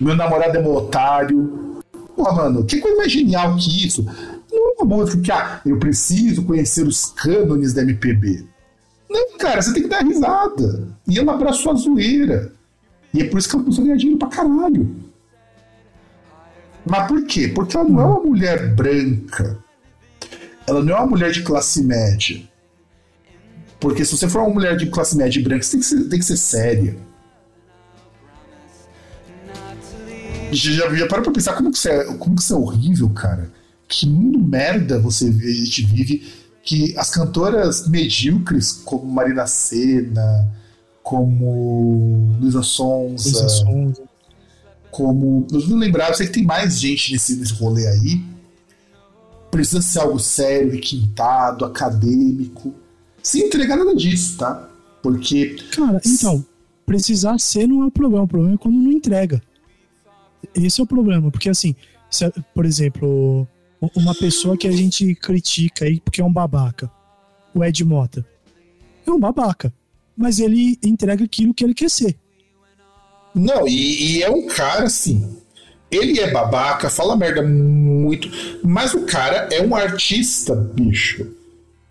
Meu namorado é meu otário. Pô, mano, que coisa mais genial que isso? Não é uma música que, ah, eu preciso conhecer os cânones da MPB. Não, cara, você tem que dar risada. E ela abraçou a zoeira. E é por isso que ela começou a ganhar dinheiro pra caralho. Mas por quê? Porque ela não é uma mulher branca. Ela não é uma mulher de classe média. Porque se você for uma mulher de classe média e branca, você tem que ser, tem que ser séria. Já, já para pra pensar como que, você é, como que você é horrível, cara. que mundo merda você a gente vive, que as cantoras medíocres, como Marina Senna, como Luísa Sonza, Luísa Sonza. como. Eu não lembrava, eu sei que tem mais gente nesse, nesse rolê aí. Precisa ser algo sério, requintado, acadêmico. Sem entregar nada disso, tá? Porque. Cara, então, precisar ser não é o problema. O problema é quando não entrega. Esse é o problema, porque assim, se, por exemplo, uma pessoa que a gente critica aí porque é um babaca, o Ed Mota. É um babaca, mas ele entrega aquilo que ele quer ser. Não, e, e é um cara assim. Ele é babaca, fala merda muito, mas o cara é um artista, bicho.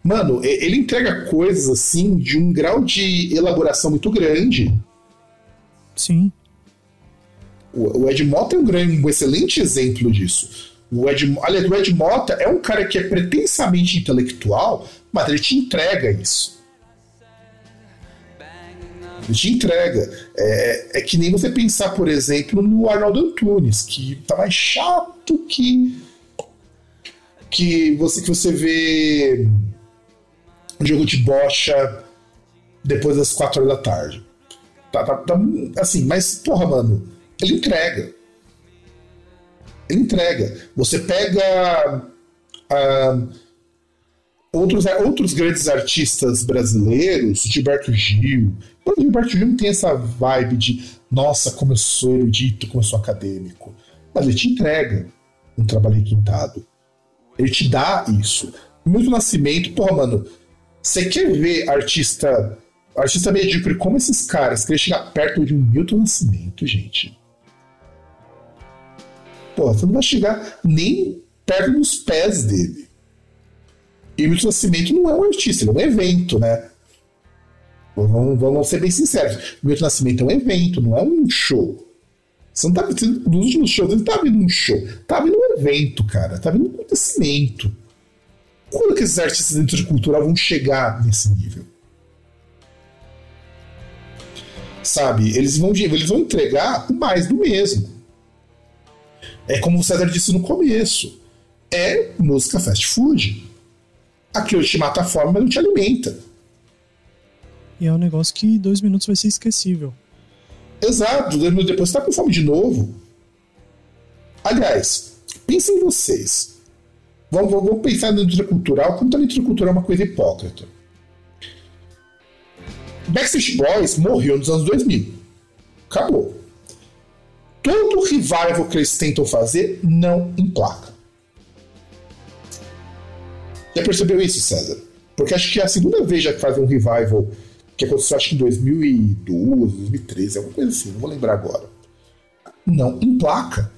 Mano, ele entrega coisas assim de um grau de elaboração muito grande. Sim. O, Ed Mota é um, grande, um excelente exemplo disso. O Ed, aliás, o Ed Mota é um cara que é pretensamente intelectual, mas ele te entrega isso. Ele te entrega. É, é que nem você pensar, por exemplo, no Arnaldo Antunes, que tá mais chato que. que você, que você vê um jogo de bocha depois das 4 horas da tarde. Tá, tá, tá, assim, mas, porra, mano, ele entrega. Ele entrega. Você pega uh, outros, outros grandes artistas brasileiros, Gilberto Gil. O Gilberto Gil não tem essa vibe de nossa, como eu sou erudito, como eu sou acadêmico. Mas ele te entrega um trabalho requintado. Ele te dá isso. Muito Nascimento, porra, mano, você quer ver artista artista medíocre como esses caras querer chegar perto de um Milton Nascimento, gente? Pô, você não vai chegar nem perto dos pés dele. E o Milton Nascimento não é um artista, ele é um evento, né? Vamos, vamos ser bem sinceros. O Milton Nascimento é um evento, não é um show. Você não tá vendo. Nos últimos shows, ele tá vendo um show. Tá vendo um evento, cara. Tá vendo um acontecimento. Quando que esses artistas dentro de cultural vão chegar nesse nível? Sabe? Eles vão, eles vão entregar mais do mesmo. É como o César disse no começo. É música fast food. Aquilo te mata a fome, mas não te alimenta. E é um negócio que dois minutos vai ser esquecível. Exato, dois minutos depois você tá com fome de novo. Aliás, pensem em vocês. Vamos, vamos pensar na indústria cultural, como a indústria cultural é uma coisa hipócrita. Backstreet Boys morreu nos anos 2000. Acabou. Todo revival que eles tentam fazer não emplaca. Já percebeu isso, César? Porque acho que é a segunda vez já que fazem um revival que aconteceu acho que em 2012, 2013, alguma coisa assim, não vou lembrar agora. Não emplaca.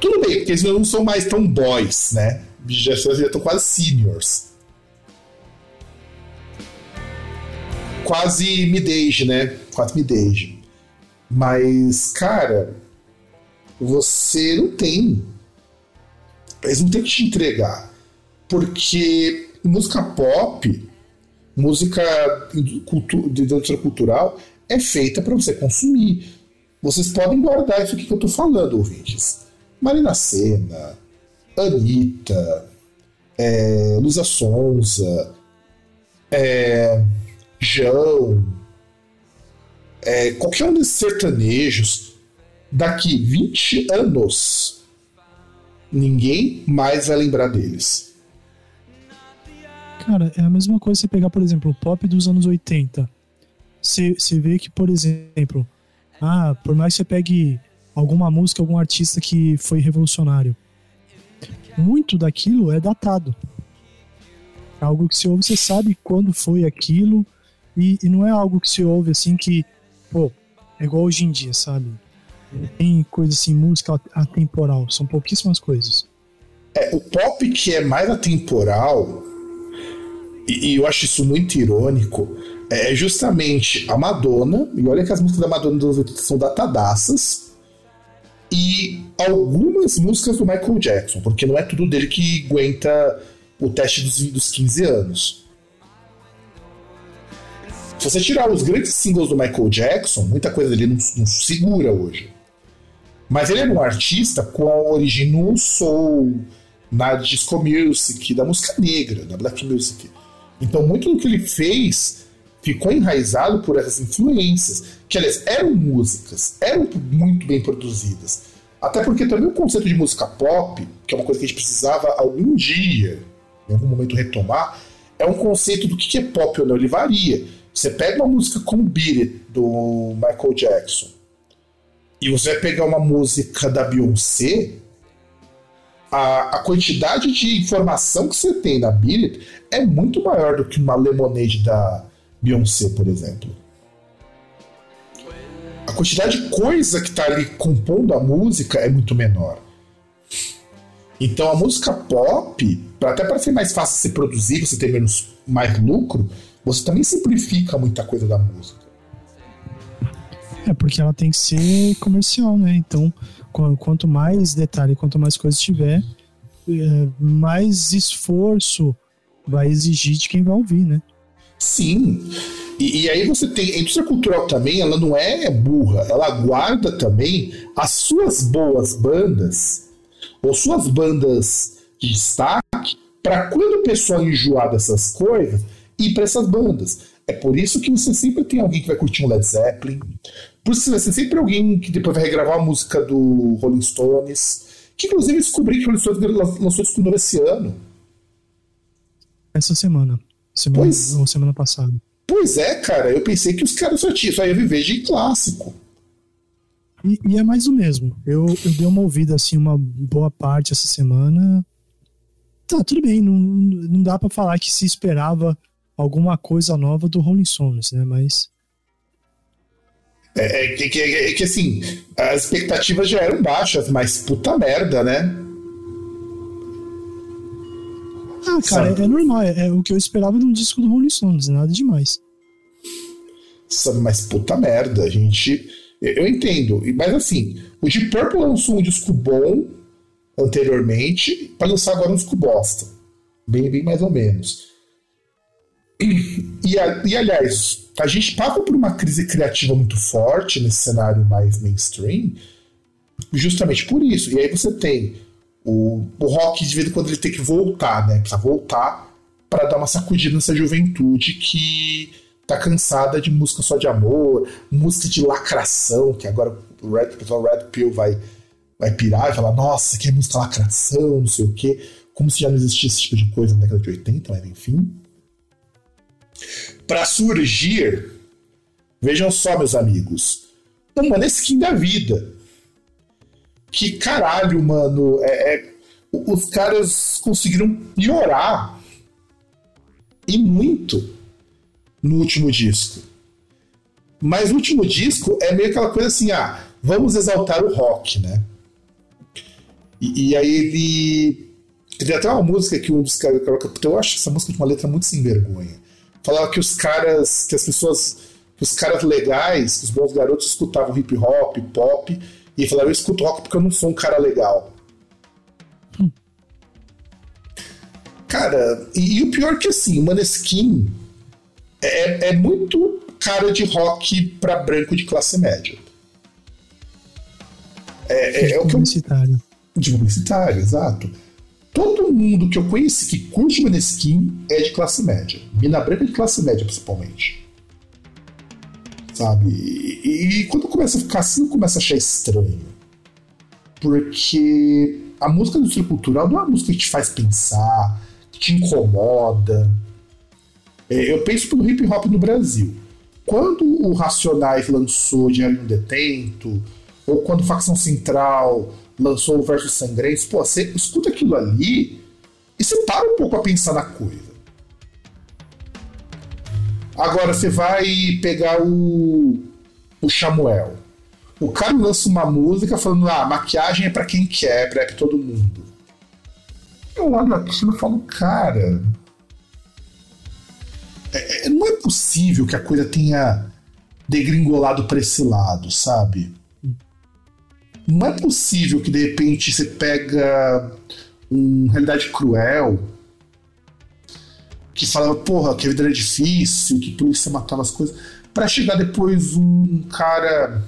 Tudo bem, porque eles não são mais tão boys, né? Já, já estão quase seniors. Quase mid-age, né? Quase mid-age. Mas, cara, você não tem. Eles não tem que te entregar. Porque música pop, música de indústria cultural, é feita para você consumir. Vocês podem guardar isso aqui que eu tô falando, ouvintes. Marina Senna, Anitta, é, Luísa Sonza, é, João, é, qualquer um desses sertanejos, daqui 20 anos, ninguém mais vai lembrar deles. Cara, é a mesma coisa você pegar, por exemplo, o pop dos anos 80. Você, você vê que, por exemplo, ah, por mais que você pegue alguma música, algum artista que foi revolucionário, muito daquilo é datado. É algo que se ouve, você sabe quando foi aquilo, e, e não é algo que se ouve assim que, pô, é igual hoje em dia, sabe? Tem coisa assim, música atemporal, são pouquíssimas coisas. É, o pop que é mais atemporal, e, e eu acho isso muito irônico, é justamente a Madonna, e olha que as músicas da Madonna dos 80 são datadaças, e algumas músicas do Michael Jackson, porque não é tudo dele que aguenta o teste dos, dos 15 anos. Se você tirar os grandes singles do Michael Jackson, muita coisa dele não, não segura hoje. Mas ele era um artista com a origem no soul, na disco music, da música negra, da black music. Então, muito do que ele fez ficou enraizado por essas influências, que, aliás, eram músicas, eram muito bem produzidas. Até porque também o conceito de música pop, que é uma coisa que a gente precisava algum dia, em algum momento, retomar, é um conceito do que é pop ou não, ele varia. Você pega uma música como Beat do Michael Jackson, e você vai pegar uma música da Beyoncé, a, a quantidade de informação que você tem na Beat é muito maior do que uma Lemonade da Beyoncé, por exemplo. A quantidade de coisa que está ali compondo a música é muito menor. Então a música pop, até para ser mais fácil de se produzir, você ter menos mais lucro, você também simplifica muita coisa da música. É, porque ela tem que ser comercial, né? Então, quanto mais detalhe, quanto mais coisa tiver, é, mais esforço vai exigir de quem vai ouvir, né? Sim. E, e, aí você tem. A indústria cultural também, ela não é burra, ela guarda também as suas boas bandas, ou suas bandas de destaque, para quando o pessoal enjoar dessas coisas, ir para essas bandas. É por isso que você sempre tem alguém que vai curtir um Led Zeppelin. Por isso vai ser sempre alguém que depois vai regravar a música do Rolling Stones. Que inclusive descobri que o Rolling Stones lançou disco novo esse ano. Essa semana. Semana, pois, ou semana passada. Pois é, cara. Eu pensei que os caras só, tinham, só iam viver de clássico. E, e, é mais o mesmo. Eu, eu dei uma ouvida assim, uma boa parte essa semana. Tá, tudo bem. Não, não dá para falar que se esperava alguma coisa nova do Rolling Stones, né? Mas. É, é, que, é, é, que assim, as expectativas já eram baixas, mas puta merda, né? Ah, cara, é, é, normal. É, é, o que eu esperava num disco do Rolling Stones, nada demais. Sabe, mas puta merda, a gente. Eu entendo, mas assim, o Deep Purple lançou um disco bom anteriormente, para lançar agora um disco bosta. Bem, bem mais ou menos. E, e, aliás, a gente passa por uma crise criativa muito forte nesse cenário mais mainstream, justamente por isso. E aí você tem o, o rock, de vez em quando, ele tem que voltar, né? Precisa voltar para dar uma sacudida nessa juventude que tá cansada de música só de amor, música de lacração, que agora o Red, o pessoal Red Pill vai, vai pirar e falar, nossa, que é música lacração, não sei o quê. Como se já não existisse esse tipo de coisa na década de 80, mas enfim para surgir, vejam só, meus amigos, um Maneskin da vida. Que caralho, mano. É, é, os caras conseguiram piorar e muito no último disco. Mas o último disco é meio aquela coisa assim, ah, vamos exaltar o rock, né? E, e aí ele. Tem até uma música que um dos caras coloca. Eu acho essa música de uma letra muito sem vergonha falava que os caras, que as pessoas, que os caras legais, os bons garotos escutavam hip hop, pop, e falaram, eu escuto rock porque eu não sou um cara legal. Hum. Cara, e, e, o pior é que assim, o Maneskin é, é muito cara de rock para branco de classe média. É, é, é o que eu. Publicitário. De publicitário, exato todo mundo que eu conheci que curte Maneskin é de classe média. Mina branca é de classe média, principalmente. Sabe? E, e quando começa a ficar assim, eu começo a achar estranho. Porque a música do estilo cultural não é uma música que te faz pensar, que te incomoda. É, eu penso pelo hip hop no Brasil. Quando o Racionais lançou Diário um Detento, ou quando Facção Central lançou o Verso Sangrento, pô, você escuta aquilo ali e você para um pouco a pensar na coisa. Agora você vai pegar o, o Samuel. O cara lança uma música falando: ah, maquiagem é para quem quer, é pra todo mundo. Eu olho aquilo e falo, cara. É, é, não é possível que a coisa tenha degringolado para esse lado, sabe? Não é possível que de repente você pega um Realidade Cruel que fala, porra, que a vida era difícil, que polícia matava as coisas, para chegar depois um cara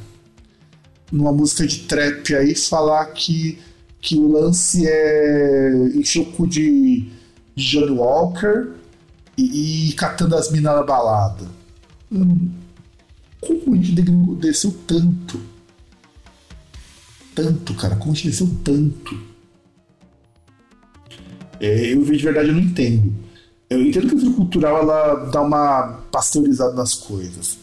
numa música de trap aí falar que, que o lance é encher o cu de, de Johnny Walker e, e catando as minas na balada. Hum, como a gente desceu tanto? Tanto, cara, como desceu tanto? É, eu, de verdade, eu não entendo. Eu entendo que a cultura cultural ela dá uma pasteurizada nas coisas.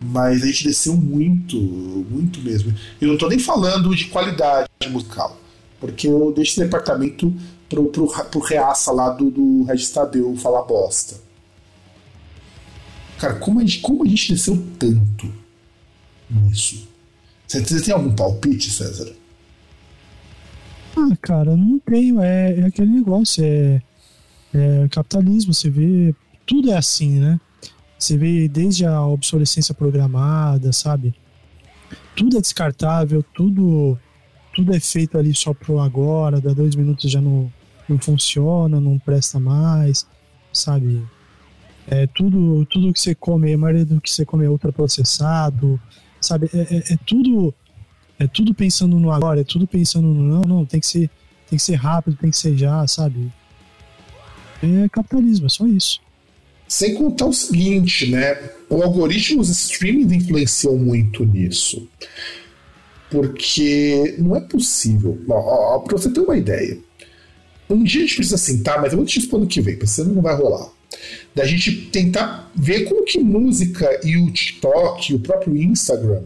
Mas a gente desceu muito, muito mesmo. Eu não tô nem falando de qualidade musical. Porque eu deixo esse departamento pro, pro, pro reaça lá do, do Regis Tadeu falar bosta. Cara, como a gente, como a gente desceu tanto nisso? Você, você tem algum palpite, César? Ah, cara, não tenho. É, é aquele negócio, é, é capitalismo, você vê. Tudo é assim, né? Você vê desde a obsolescência programada, sabe? Tudo é descartável, tudo tudo é feito ali só pro agora, dá dois minutos já não, não funciona, não presta mais, sabe? É, tudo, tudo que você come, a maioria do que você come é ultraprocessado, sabe? É, é, é, tudo é tudo pensando no agora, é tudo pensando no não, não, tem que ser, tem que ser rápido, tem que ser já, sabe? É capitalismo, é só isso. Sem contar o seguinte, né? O algoritmo dos streaming influenciou muito nisso. Porque não é possível. Ó, ó, pra você ter uma ideia. Um dia a gente precisa sentar, mas eu vou te responder o que vem, porque senão não vai rolar. Da gente tentar ver como que música e o TikTok, o próprio Instagram,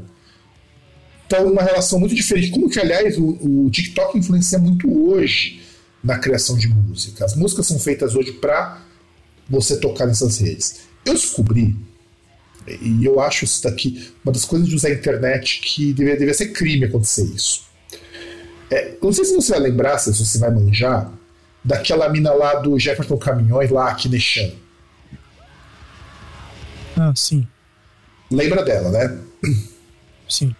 estão numa relação muito diferente. Como que, aliás, o, o TikTok influencia muito hoje na criação de música. As músicas são feitas hoje para você tocar nessas redes. Eu descobri, e eu acho isso daqui uma das coisas de usar a internet que deveria, deveria ser crime acontecer isso. É, não sei se você vai lembrar, se você vai manjar, daquela mina lá do Jefferson Caminhões, lá, aqui Nechan. Ah, sim. Lembra dela, né? Sim.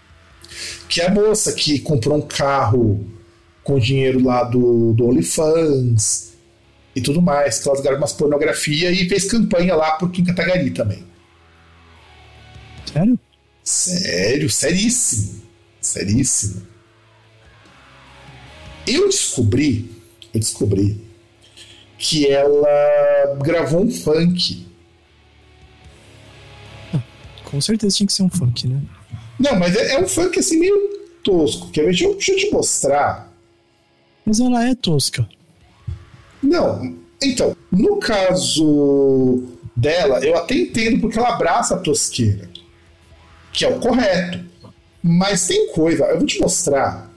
Que é a moça que comprou um carro com dinheiro lá do, do OnlyFans, e tudo mais, que elas gravaram umas pornografia e fez campanha lá por Kim Kataguiri também. Sério? Sério, seríssimo. Seríssimo. Eu descobri, eu descobri que ela gravou um funk. Ah, com certeza tinha que ser um funk, né? Não, mas é, é um funk assim meio tosco. Quer ver? Deixa eu, deixa eu te mostrar. Mas ela é tosca. Não, então, no caso dela, eu até entendo porque ela abraça a tosqueira, que é o correto. Mas tem coisa, eu vou te mostrar.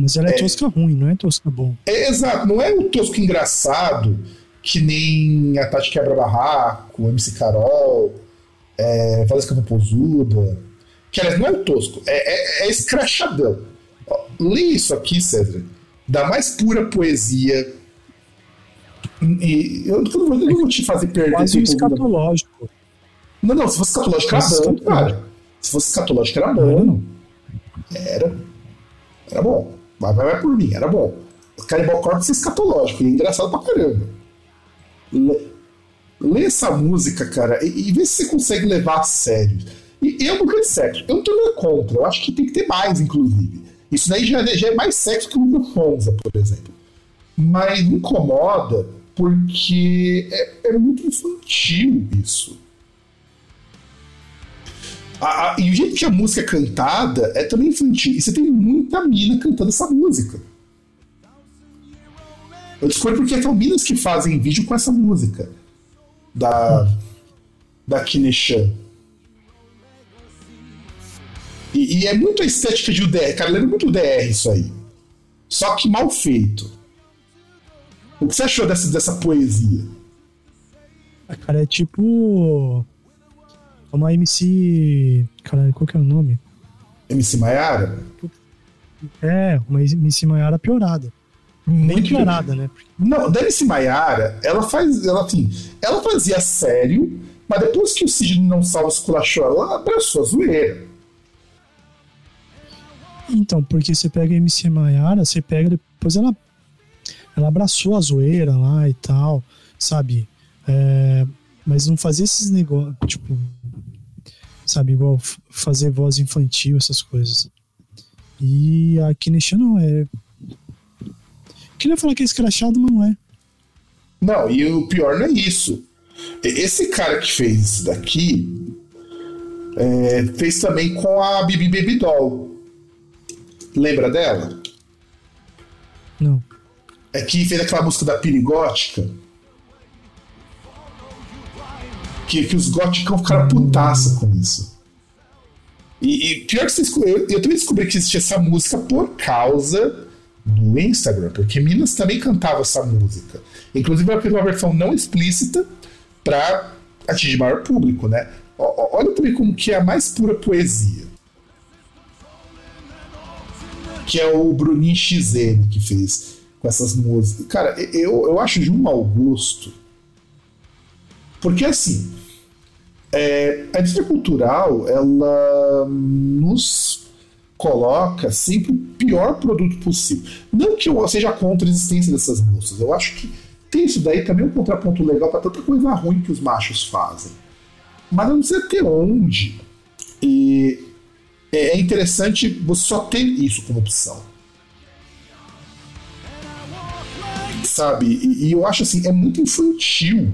Mas ela é, é tosca ruim, não é tosca bom. É, exato, não é o tosco engraçado, que nem a Tati Quebra Barraco, MC Carol, é, Valesca Popozuda. Que aliás não é o tosco, é, é, é escrachadão. Lê isso aqui, César, da mais pura poesia e eu, eu, não vou te fazer perder Quase tempo. escatológico. Não, não, se fosse escatológico era bom, cara. Se fosse escatológico era bom. Era. Era bom. Mas vai, por mim, era bom. Cannibal Corpse é escatológico, é engraçado pra caramba. Lê, lê essa música, cara, e, e, vê se você consegue levar a sério. E eu nunca de sexo. Eu não nada contra. Eu acho que tem que ter mais, inclusive. Isso daí já, já é mais sexo que o Lula Fonza, por exemplo. Mas me incomoda porque é, é muito infantil isso. A, a, e o jeito que a música é cantada é também infantil. E você tem muita mina cantando essa música. Eu descobri porque são minas que fazem vídeo com essa música. Da. Da Kineshan. E, e, é muito a estética de UDR. Cara, lembra muito DR isso aí. Só que mal feito. O que você achou dessa, dessa poesia? Cara, é tipo. Uma MC. Caralho, qual que é o nome? MC Maiara? É, uma MC Maiara piorada. Muito Nem piorada, né? Não, da MC Maiara, ela faz. Ela, assim, ela fazia sério, mas depois que o Sidney não salva esculachou, ela abraçou a zoeira. Então, porque você pega a MC Maiara, você pega depois ela ela abraçou a zoeira lá e tal, sabe? É, mas não fazia esses negócios, tipo, sabe, igual fazer voz infantil, essas coisas. E a Kinesha não é. Queria falar que é escrachado, mas não é. Não, e o pior não é isso. Esse cara que fez isso daqui é, fez também com a Bibi Baby Doll. Lembra dela? Não. É que fez aquela música da Pirigótica. Que, que os góticos ficaram putaça com isso. E, e pior que você eu, eu também descobri que existia essa música por causa do Instagram, porque Minas também cantava essa música. Inclusive ela fez uma versão não explícita para atingir maior público, né? O, olha também como que é a mais pura poesia. Que é o Bruninho XN que fez com essas músicas. Cara, eu, eu acho de um mau gosto. Porque assim, é, a indústria cultural, ela nos coloca sempre o pior produto possível. Não que eu seja contra a existência dessas músicas, eu acho que tem isso daí também um contraponto legal para tanta coisa ruim que os machos fazem. Mas eu não sei até onde. E é interessante você só ter isso como opção. Sabe? E, e eu acho assim, é muito infantil.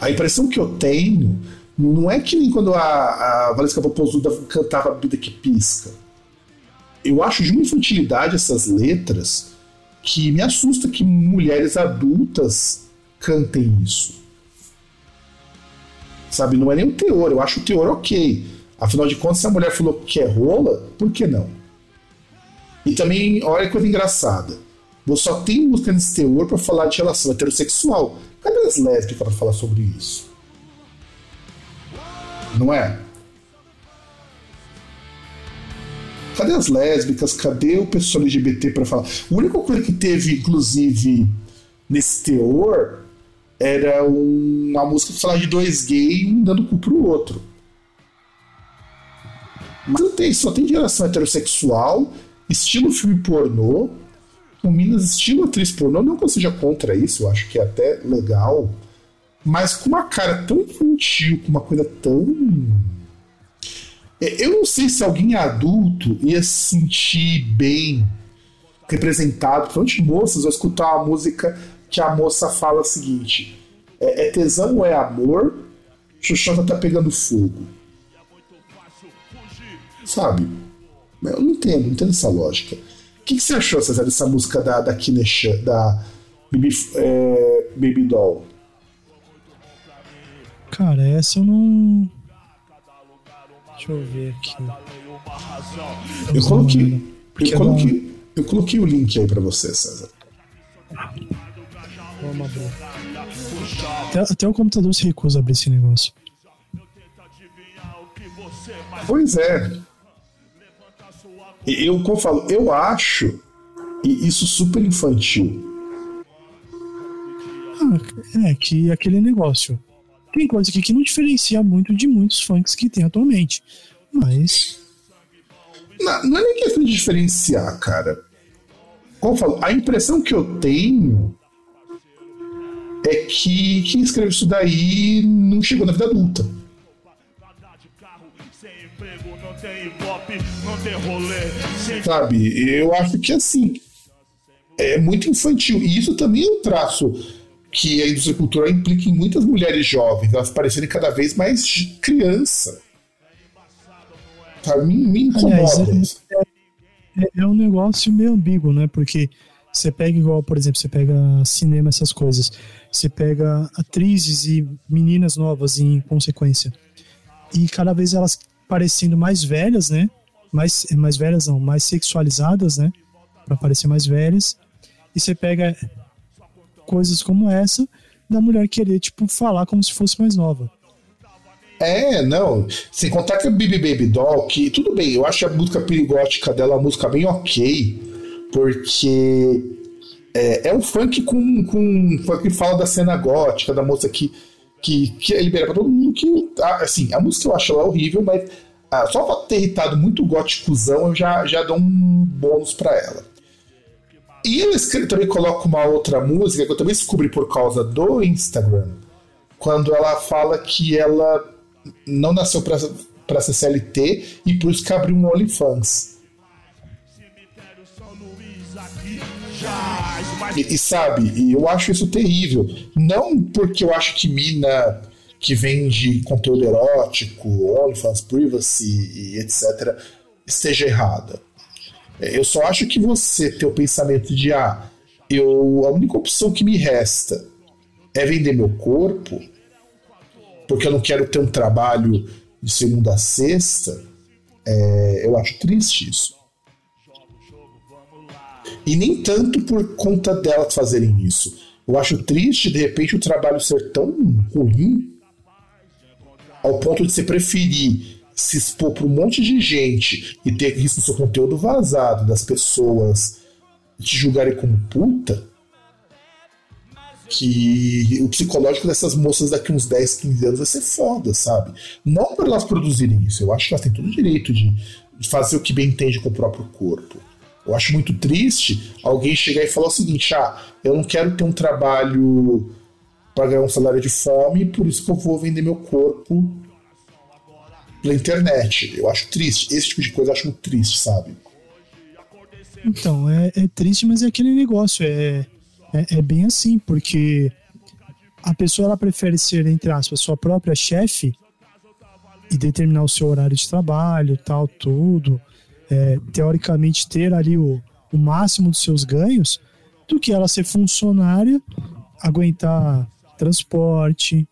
A impressão que eu tenho não é que nem quando a, a Valesca Popozuda cantava a Bebida que Pisca. Eu acho de uma infantilidade essas letras que me assusta que mulheres adultas cantem isso. Sabe, não é nem o teor, eu acho o teor ok. Afinal de contas, se a mulher falou que é rola, por que não? E também, olha que coisa engraçada. Você só tem música nesse teor para falar de relação heterossexual. Cadê as lésbicas para falar sobre isso? Não é? Cadê as lésbicas? Cadê o pessoal LGBT para falar? A única coisa que teve, inclusive, nesse teor era uma música que falava de dois gays, um dando cu pro outro. Mas não tem, só tem geração heterossexual, estilo filme pornô, com minas estilo atriz pornô. Não que eu seja contra isso, eu acho que é até legal. Mas com uma cara tão infantil, com uma coisa tão é, eu não sei se alguém adulto ia se sentir bem representado, principalmente moças, ao escutar uma música que a moça fala o seguinte: é, é tesão ou é amor? Xuxota tá pegando fogo. Sabe? Eu não entendo, não entendo essa lógica. O que, que você achou, César, dessa música da, da Kinesha, da Baby, é, Baby Doll? Cara, essa eu não. Deixa eu ver aqui. Eu coloquei, eu coloquei, eu coloquei o link aí para você, César. Até, até o computador se recusa a abrir esse negócio. Pois é. Eu, como eu falo, eu acho isso super infantil. Ah, é que aquele negócio tem coisa aqui que não diferencia muito de muitos funks que tem atualmente. Mas. Não, não é nem questão de diferenciar, cara. Como eu falo, a impressão que eu tenho é que quem escreveu isso daí não chegou na vida adulta. Sabe, eu acho que assim é muito infantil. E isso também é um traço que a indústria cultural implica em muitas mulheres jovens, elas parecerem cada vez mais criança. Tá, me, me incomoda. Aliás, é, é, é, um negócio meio ambíguo, né? Porque você pega igual, por exemplo, você pega cinema, essas coisas. Você pega atrizes e meninas novas em consequência. E cada vez elas parecendo mais velhas, né? Mais, mais velhas não, mais sexualizadas, né? Para parecer mais velhas. E você pega coisas como essa da mulher querer, tipo, falar como se fosse mais nova. É, não. Sem contar que a Baby Baby Doll, que tudo bem, eu acho a música perigótica dela uma música bem ok, porque é, é um funk com, com funk que fala da cena gótica, da moça que, que, que é liberada pra todo mundo. Que, assim, a música eu acho ela horrível, mas ah, só pra ter irritado muito góticozão, eu já, já dou um bônus pra ela. E ele também coloca uma outra música que eu também descobri por causa do Instagram, quando ela fala que ela não nasceu para para ser CLT e por isso que abriu um OnlyFans. E, e, sabe, eu acho isso terrível. Não porque eu acho que mina que vende conteúdo erótico, OnlyFans, privacy e etc., esteja errada. Eu só acho que você ter o pensamento de ah, eu, a única opção que me resta é vender meu corpo, porque eu não quero ter um trabalho de segunda a sexta, é, eu acho triste isso. E nem tanto por conta delas fazerem isso. Eu acho triste, de repente, o trabalho ser tão ruim ao ponto de você preferir se expor para um monte de gente e ter risco do seu conteúdo vazado, das pessoas te julgarem como puta, que o psicológico dessas moças daqui uns 10, 15 anos vai ser foda, sabe? Não por elas produzirem isso, eu acho que elas têm todo o direito de fazer o que bem entende com o próprio corpo. Eu acho muito triste alguém chegar e falar o seguinte: ah, eu não quero ter um trabalho para ganhar um salário de fome, por isso que eu vou vender meu corpo pela internet. Eu acho triste. Esse tipo de coisa eu acho triste, sabe? Então, é, é triste, mas é aquele negócio. É, é, é, bem assim, porque a pessoa ela prefere ser, entre aspas, sua própria chefe e determinar o seu horário de trabalho, tal, tudo. É, teoricamente, ter ali o, o máximo dos seus ganhos, do que ela ser funcionária, aguentar transporte,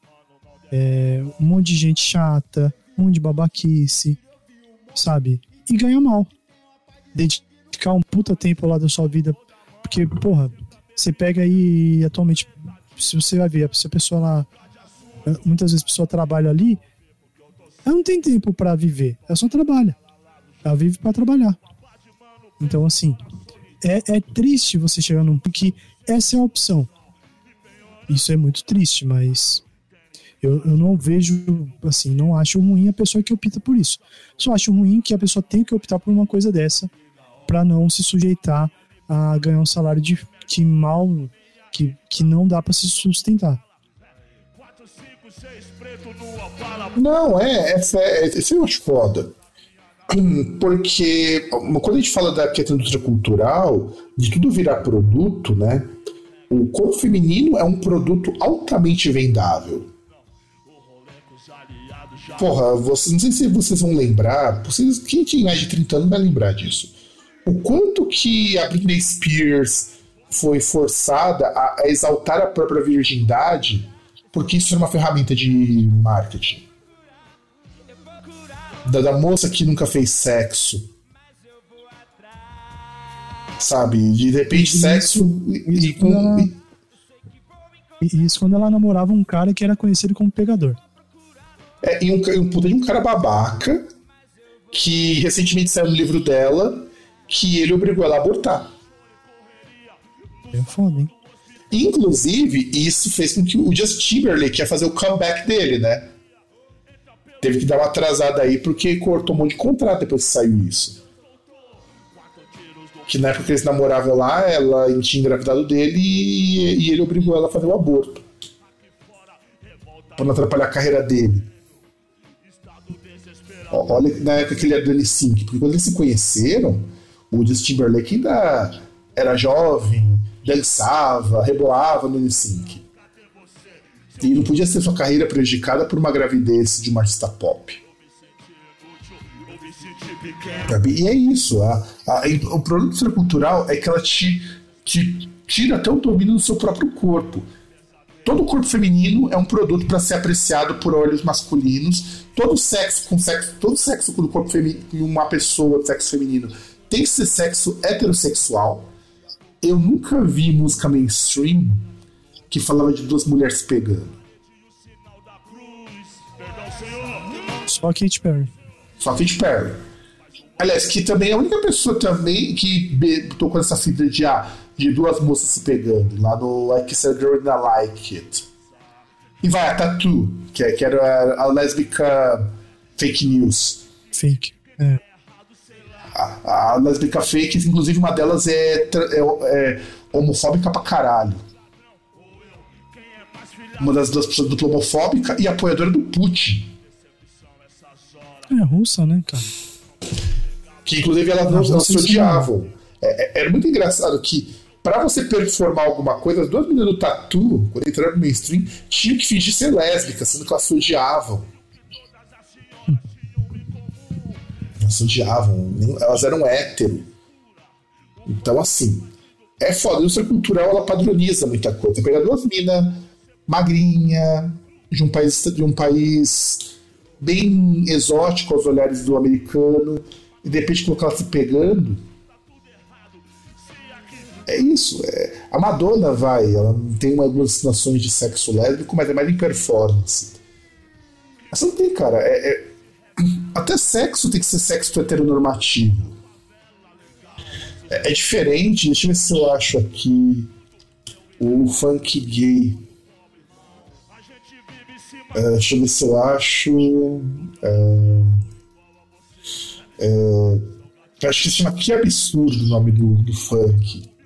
é, um monte de gente chata, um monte de babaquice, sabe? E ganha mal. Dedicar um puta tempo lá da sua vida. Porque, porra, você pega aí atualmente, se você vai ver, se a pessoa lá. Muitas vezes a pessoa trabalha ali, ela não tem tempo para viver, ela só trabalha. Ela vive para trabalhar. Então, assim, é, é triste você chegar num. Porque essa é a opção. Isso é muito triste, mas eu, eu não vejo, assim, não acho ruim a pessoa que opta por isso. Só acho ruim que a pessoa tem que optar por uma coisa dessa para não se sujeitar a ganhar um salário de que mal, que, que não dá para se sustentar. Não, é, essa é, isso eu acho foda. Porque quando a gente fala da questão indústria cultural, de tudo virar produto, né? O corpo feminino é um produto altamente vendável. Porra, vocês, não sei se vocês vão lembrar, vocês, quem tem mais de 30 anos vai lembrar disso. O quanto que a Britney Spears foi forçada a, a exaltar a própria virgindade, porque isso é uma ferramenta de marketing. Da, da moça que nunca fez sexo. Sabe? De repente, sexo e, e com. E isso quando ela namorava um cara que era conhecido como pegador. É, e um, um puta de um cara babaca que recentemente saiu no livro dela que ele obrigou ela a abortar. É foda, hein? Inclusive, isso fez com que o Justin Timberlake ia fazer o comeback dele, né? Teve que dar uma atrasada aí porque cortou um monte de contrato depois que saiu isso. Que na época que eles namoravam lá, ela tinha engravidado dele e, e ele obrigou ela a fazer o aborto. Pra não atrapalhar a carreira dele. Olha na época que ele era do N5, porque quando eles se conheceram, o Justin Timberlake ainda era jovem, dançava, rebolava no N5. E não podia ser sua carreira prejudicada por uma gravidez de uma artista pop. E é isso. A, a, o produto cultural é que ela te, te tira até o domínio do seu próprio corpo. Todo corpo feminino é um produto para ser apreciado por olhos masculinos. Todo sexo com sexo, todo sexo com o corpo feminino, uma pessoa de sexo feminino tem que ser sexo heterossexual. Eu nunca vi música mainstream que falava de duas mulheres pegando. Só Katy Perry. Só Katy Perry. Aliás, que também é a única pessoa também que tocou essa fita de ah, de duas moças se pegando, lá no Like I Like It. E vai, a Tatu, que, é, que era a, a lésbica fake news. Fake, é. A, a lésbica fake, inclusive uma delas é, é, é homofóbica pra caralho. Uma das duas pessoas dupla homofóbica e apoiadora do Putin. É russa, né, cara? Que inclusive elas não, não se odiavam. É, é, era muito engraçado que para você performar alguma coisa, as duas meninas do Tatu, quando entraram no mainstream, tinham que fingir ser lésbicas, sendo que elas se odiavam. Elas se odiavam, elas eram hétero. Então, assim, é foda. A indústria cultural ela padroniza muita coisa. Você pega duas minas magrinha, de um país de um país bem exótico aos olhares do americano, e de repente colocar ela se pegando. É isso. É. A Madonna vai, ela tem algumas situações de sexo lésbico, mas é mais em performance. Mas não tem, cara. É, é... Até sexo tem que ser sexo heteronormativo. É, é diferente, deixa eu ver se eu acho aqui o funk gay. Uh, deixa eu ver se eu acho. Uh, uh, acho que se chama Que Absurdo o nome do, do funk.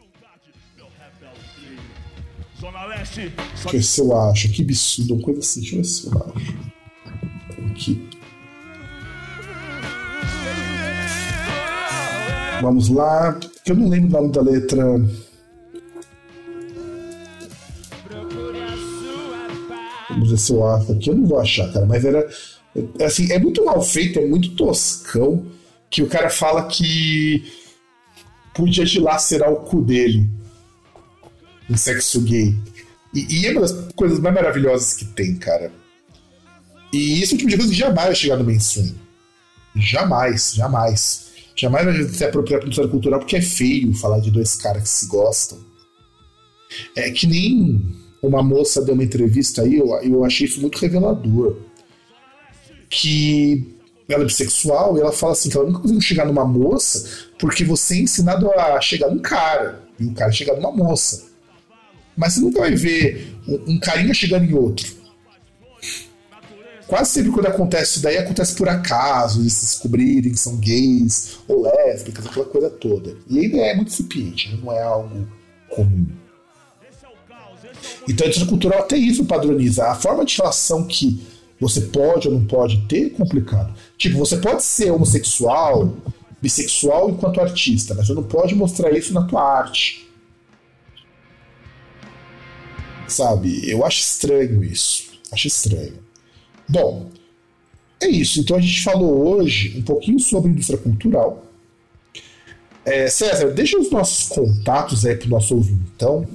Deixa eu ver se eu acho. Que absurdo, uma coisa assim. Deixa eu ver se eu acho. Aqui. Vamos lá. Eu não lembro o nome da letra. Vamos ver se eu acho aqui. Eu não vou achar, cara. Mas era. Assim, é muito mal feito, é muito toscão. Que o cara fala que podia dilacerar o cu dele em sexo gay. E, e, é uma das coisas mais maravilhosas que tem, cara. E isso é tipo de coisa que jamais vai chegar no mainstream. Jamais, jamais. Jamais vai se apropriar produção cultural porque é feio falar de dois caras que se gostam. É que nem uma moça deu uma entrevista aí, eu, eu achei isso muito revelador. Que ela é bissexual e ela fala assim que ela nunca conseguiu chegar numa moça porque você é ensinado a chegar num cara e o cara chegar numa moça. Mas você nunca vai ver um, carinha chegando em outro quase sempre quando acontece isso daí, acontece por acaso, eles descobrirem que são gays ou lésbicas, aquela coisa toda. E ainda é muito incipiente, não é algo comum. Então a cultural até isso padroniza. A forma de relação que você pode ou não pode ter é complicado. Tipo, você pode ser homossexual, bissexual enquanto artista, mas você não pode mostrar isso na tua arte. Sabe? Eu acho estranho isso. Acho estranho. Bom, é isso. Então a gente falou hoje um pouquinho sobre indústria cultural. É, César, deixa os nossos contatos aí para o nosso ouvinte, então.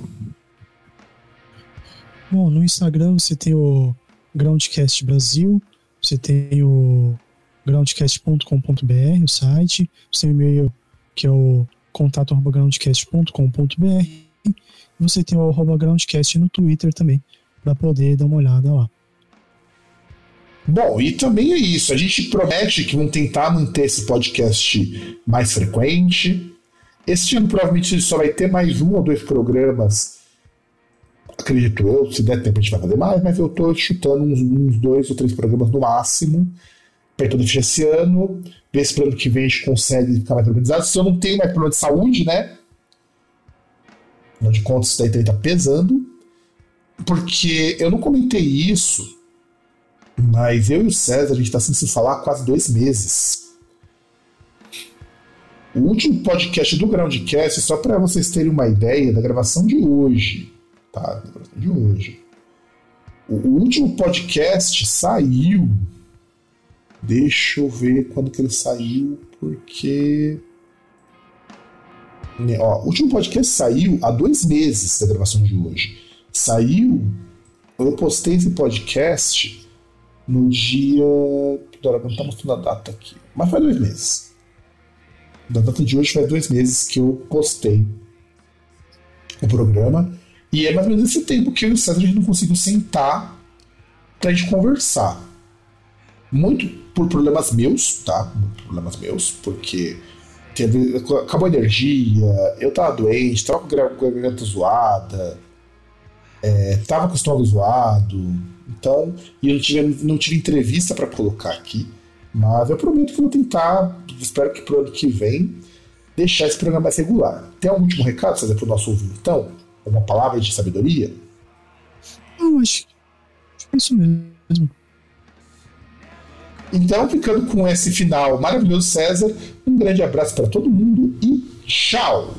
Bom, no Instagram você tem o Groundcast Brasil, você tem o groundcast.com.br, o site, você o e-mail que é o contato.groundcast.com.br e você tem o arroba groundcast no Twitter também, para poder dar uma olhada lá. Bom, e também é isso. A gente promete que vão tentar manter esse podcast mais frequente. Este ano provavelmente só vai ter mais um ou dois programas. Acredito eu, se der tempo a gente vai fazer mais, mas eu estou chutando uns, uns, dois ou três programas no máximo. Para todo esse ano. Ver se ano que vem a gente consegue ficar mais organizado. Se eu não tenho mais problema de saúde, né? Afinal de contas, isso daí também tá pesando. Porque eu não comentei isso mas eu e o César, a gente está sem se falar há quase dois meses. O último podcast do Groundcast, só para vocês terem uma ideia da gravação de hoje, tá? De hoje. O, último podcast saiu. Deixa eu ver quando que ele saiu, porque. Né, ó, o último podcast saiu há dois meses da gravação de hoje. Saiu. Eu postei esse podcast no dia. Agora não está mostrando a data aqui, mas faz dois meses. Da data de hoje faz dois meses que eu postei o programa. E é mais ou menos esse tempo que eu e o César a gente não conseguiu sentar pra gente conversar. Muito por problemas meus, tá? Problemas meus, porque teve, acabou a energia, eu tava doente, tava com a garganta zoada, é, tava com o estômago zoado, então, e eu não tive, não tive entrevista para colocar aqui, mas eu prometo que vou tentar, espero que pro ano que vem, deixar esse programa mais regular. Tem algum último recado, César, para o nosso ouvinte, então? Uma palavra de sabedoria? Eu acho, acho que é isso mesmo. Então, ficando com esse final maravilhoso, César, um grande abraço para todo mundo e tchau!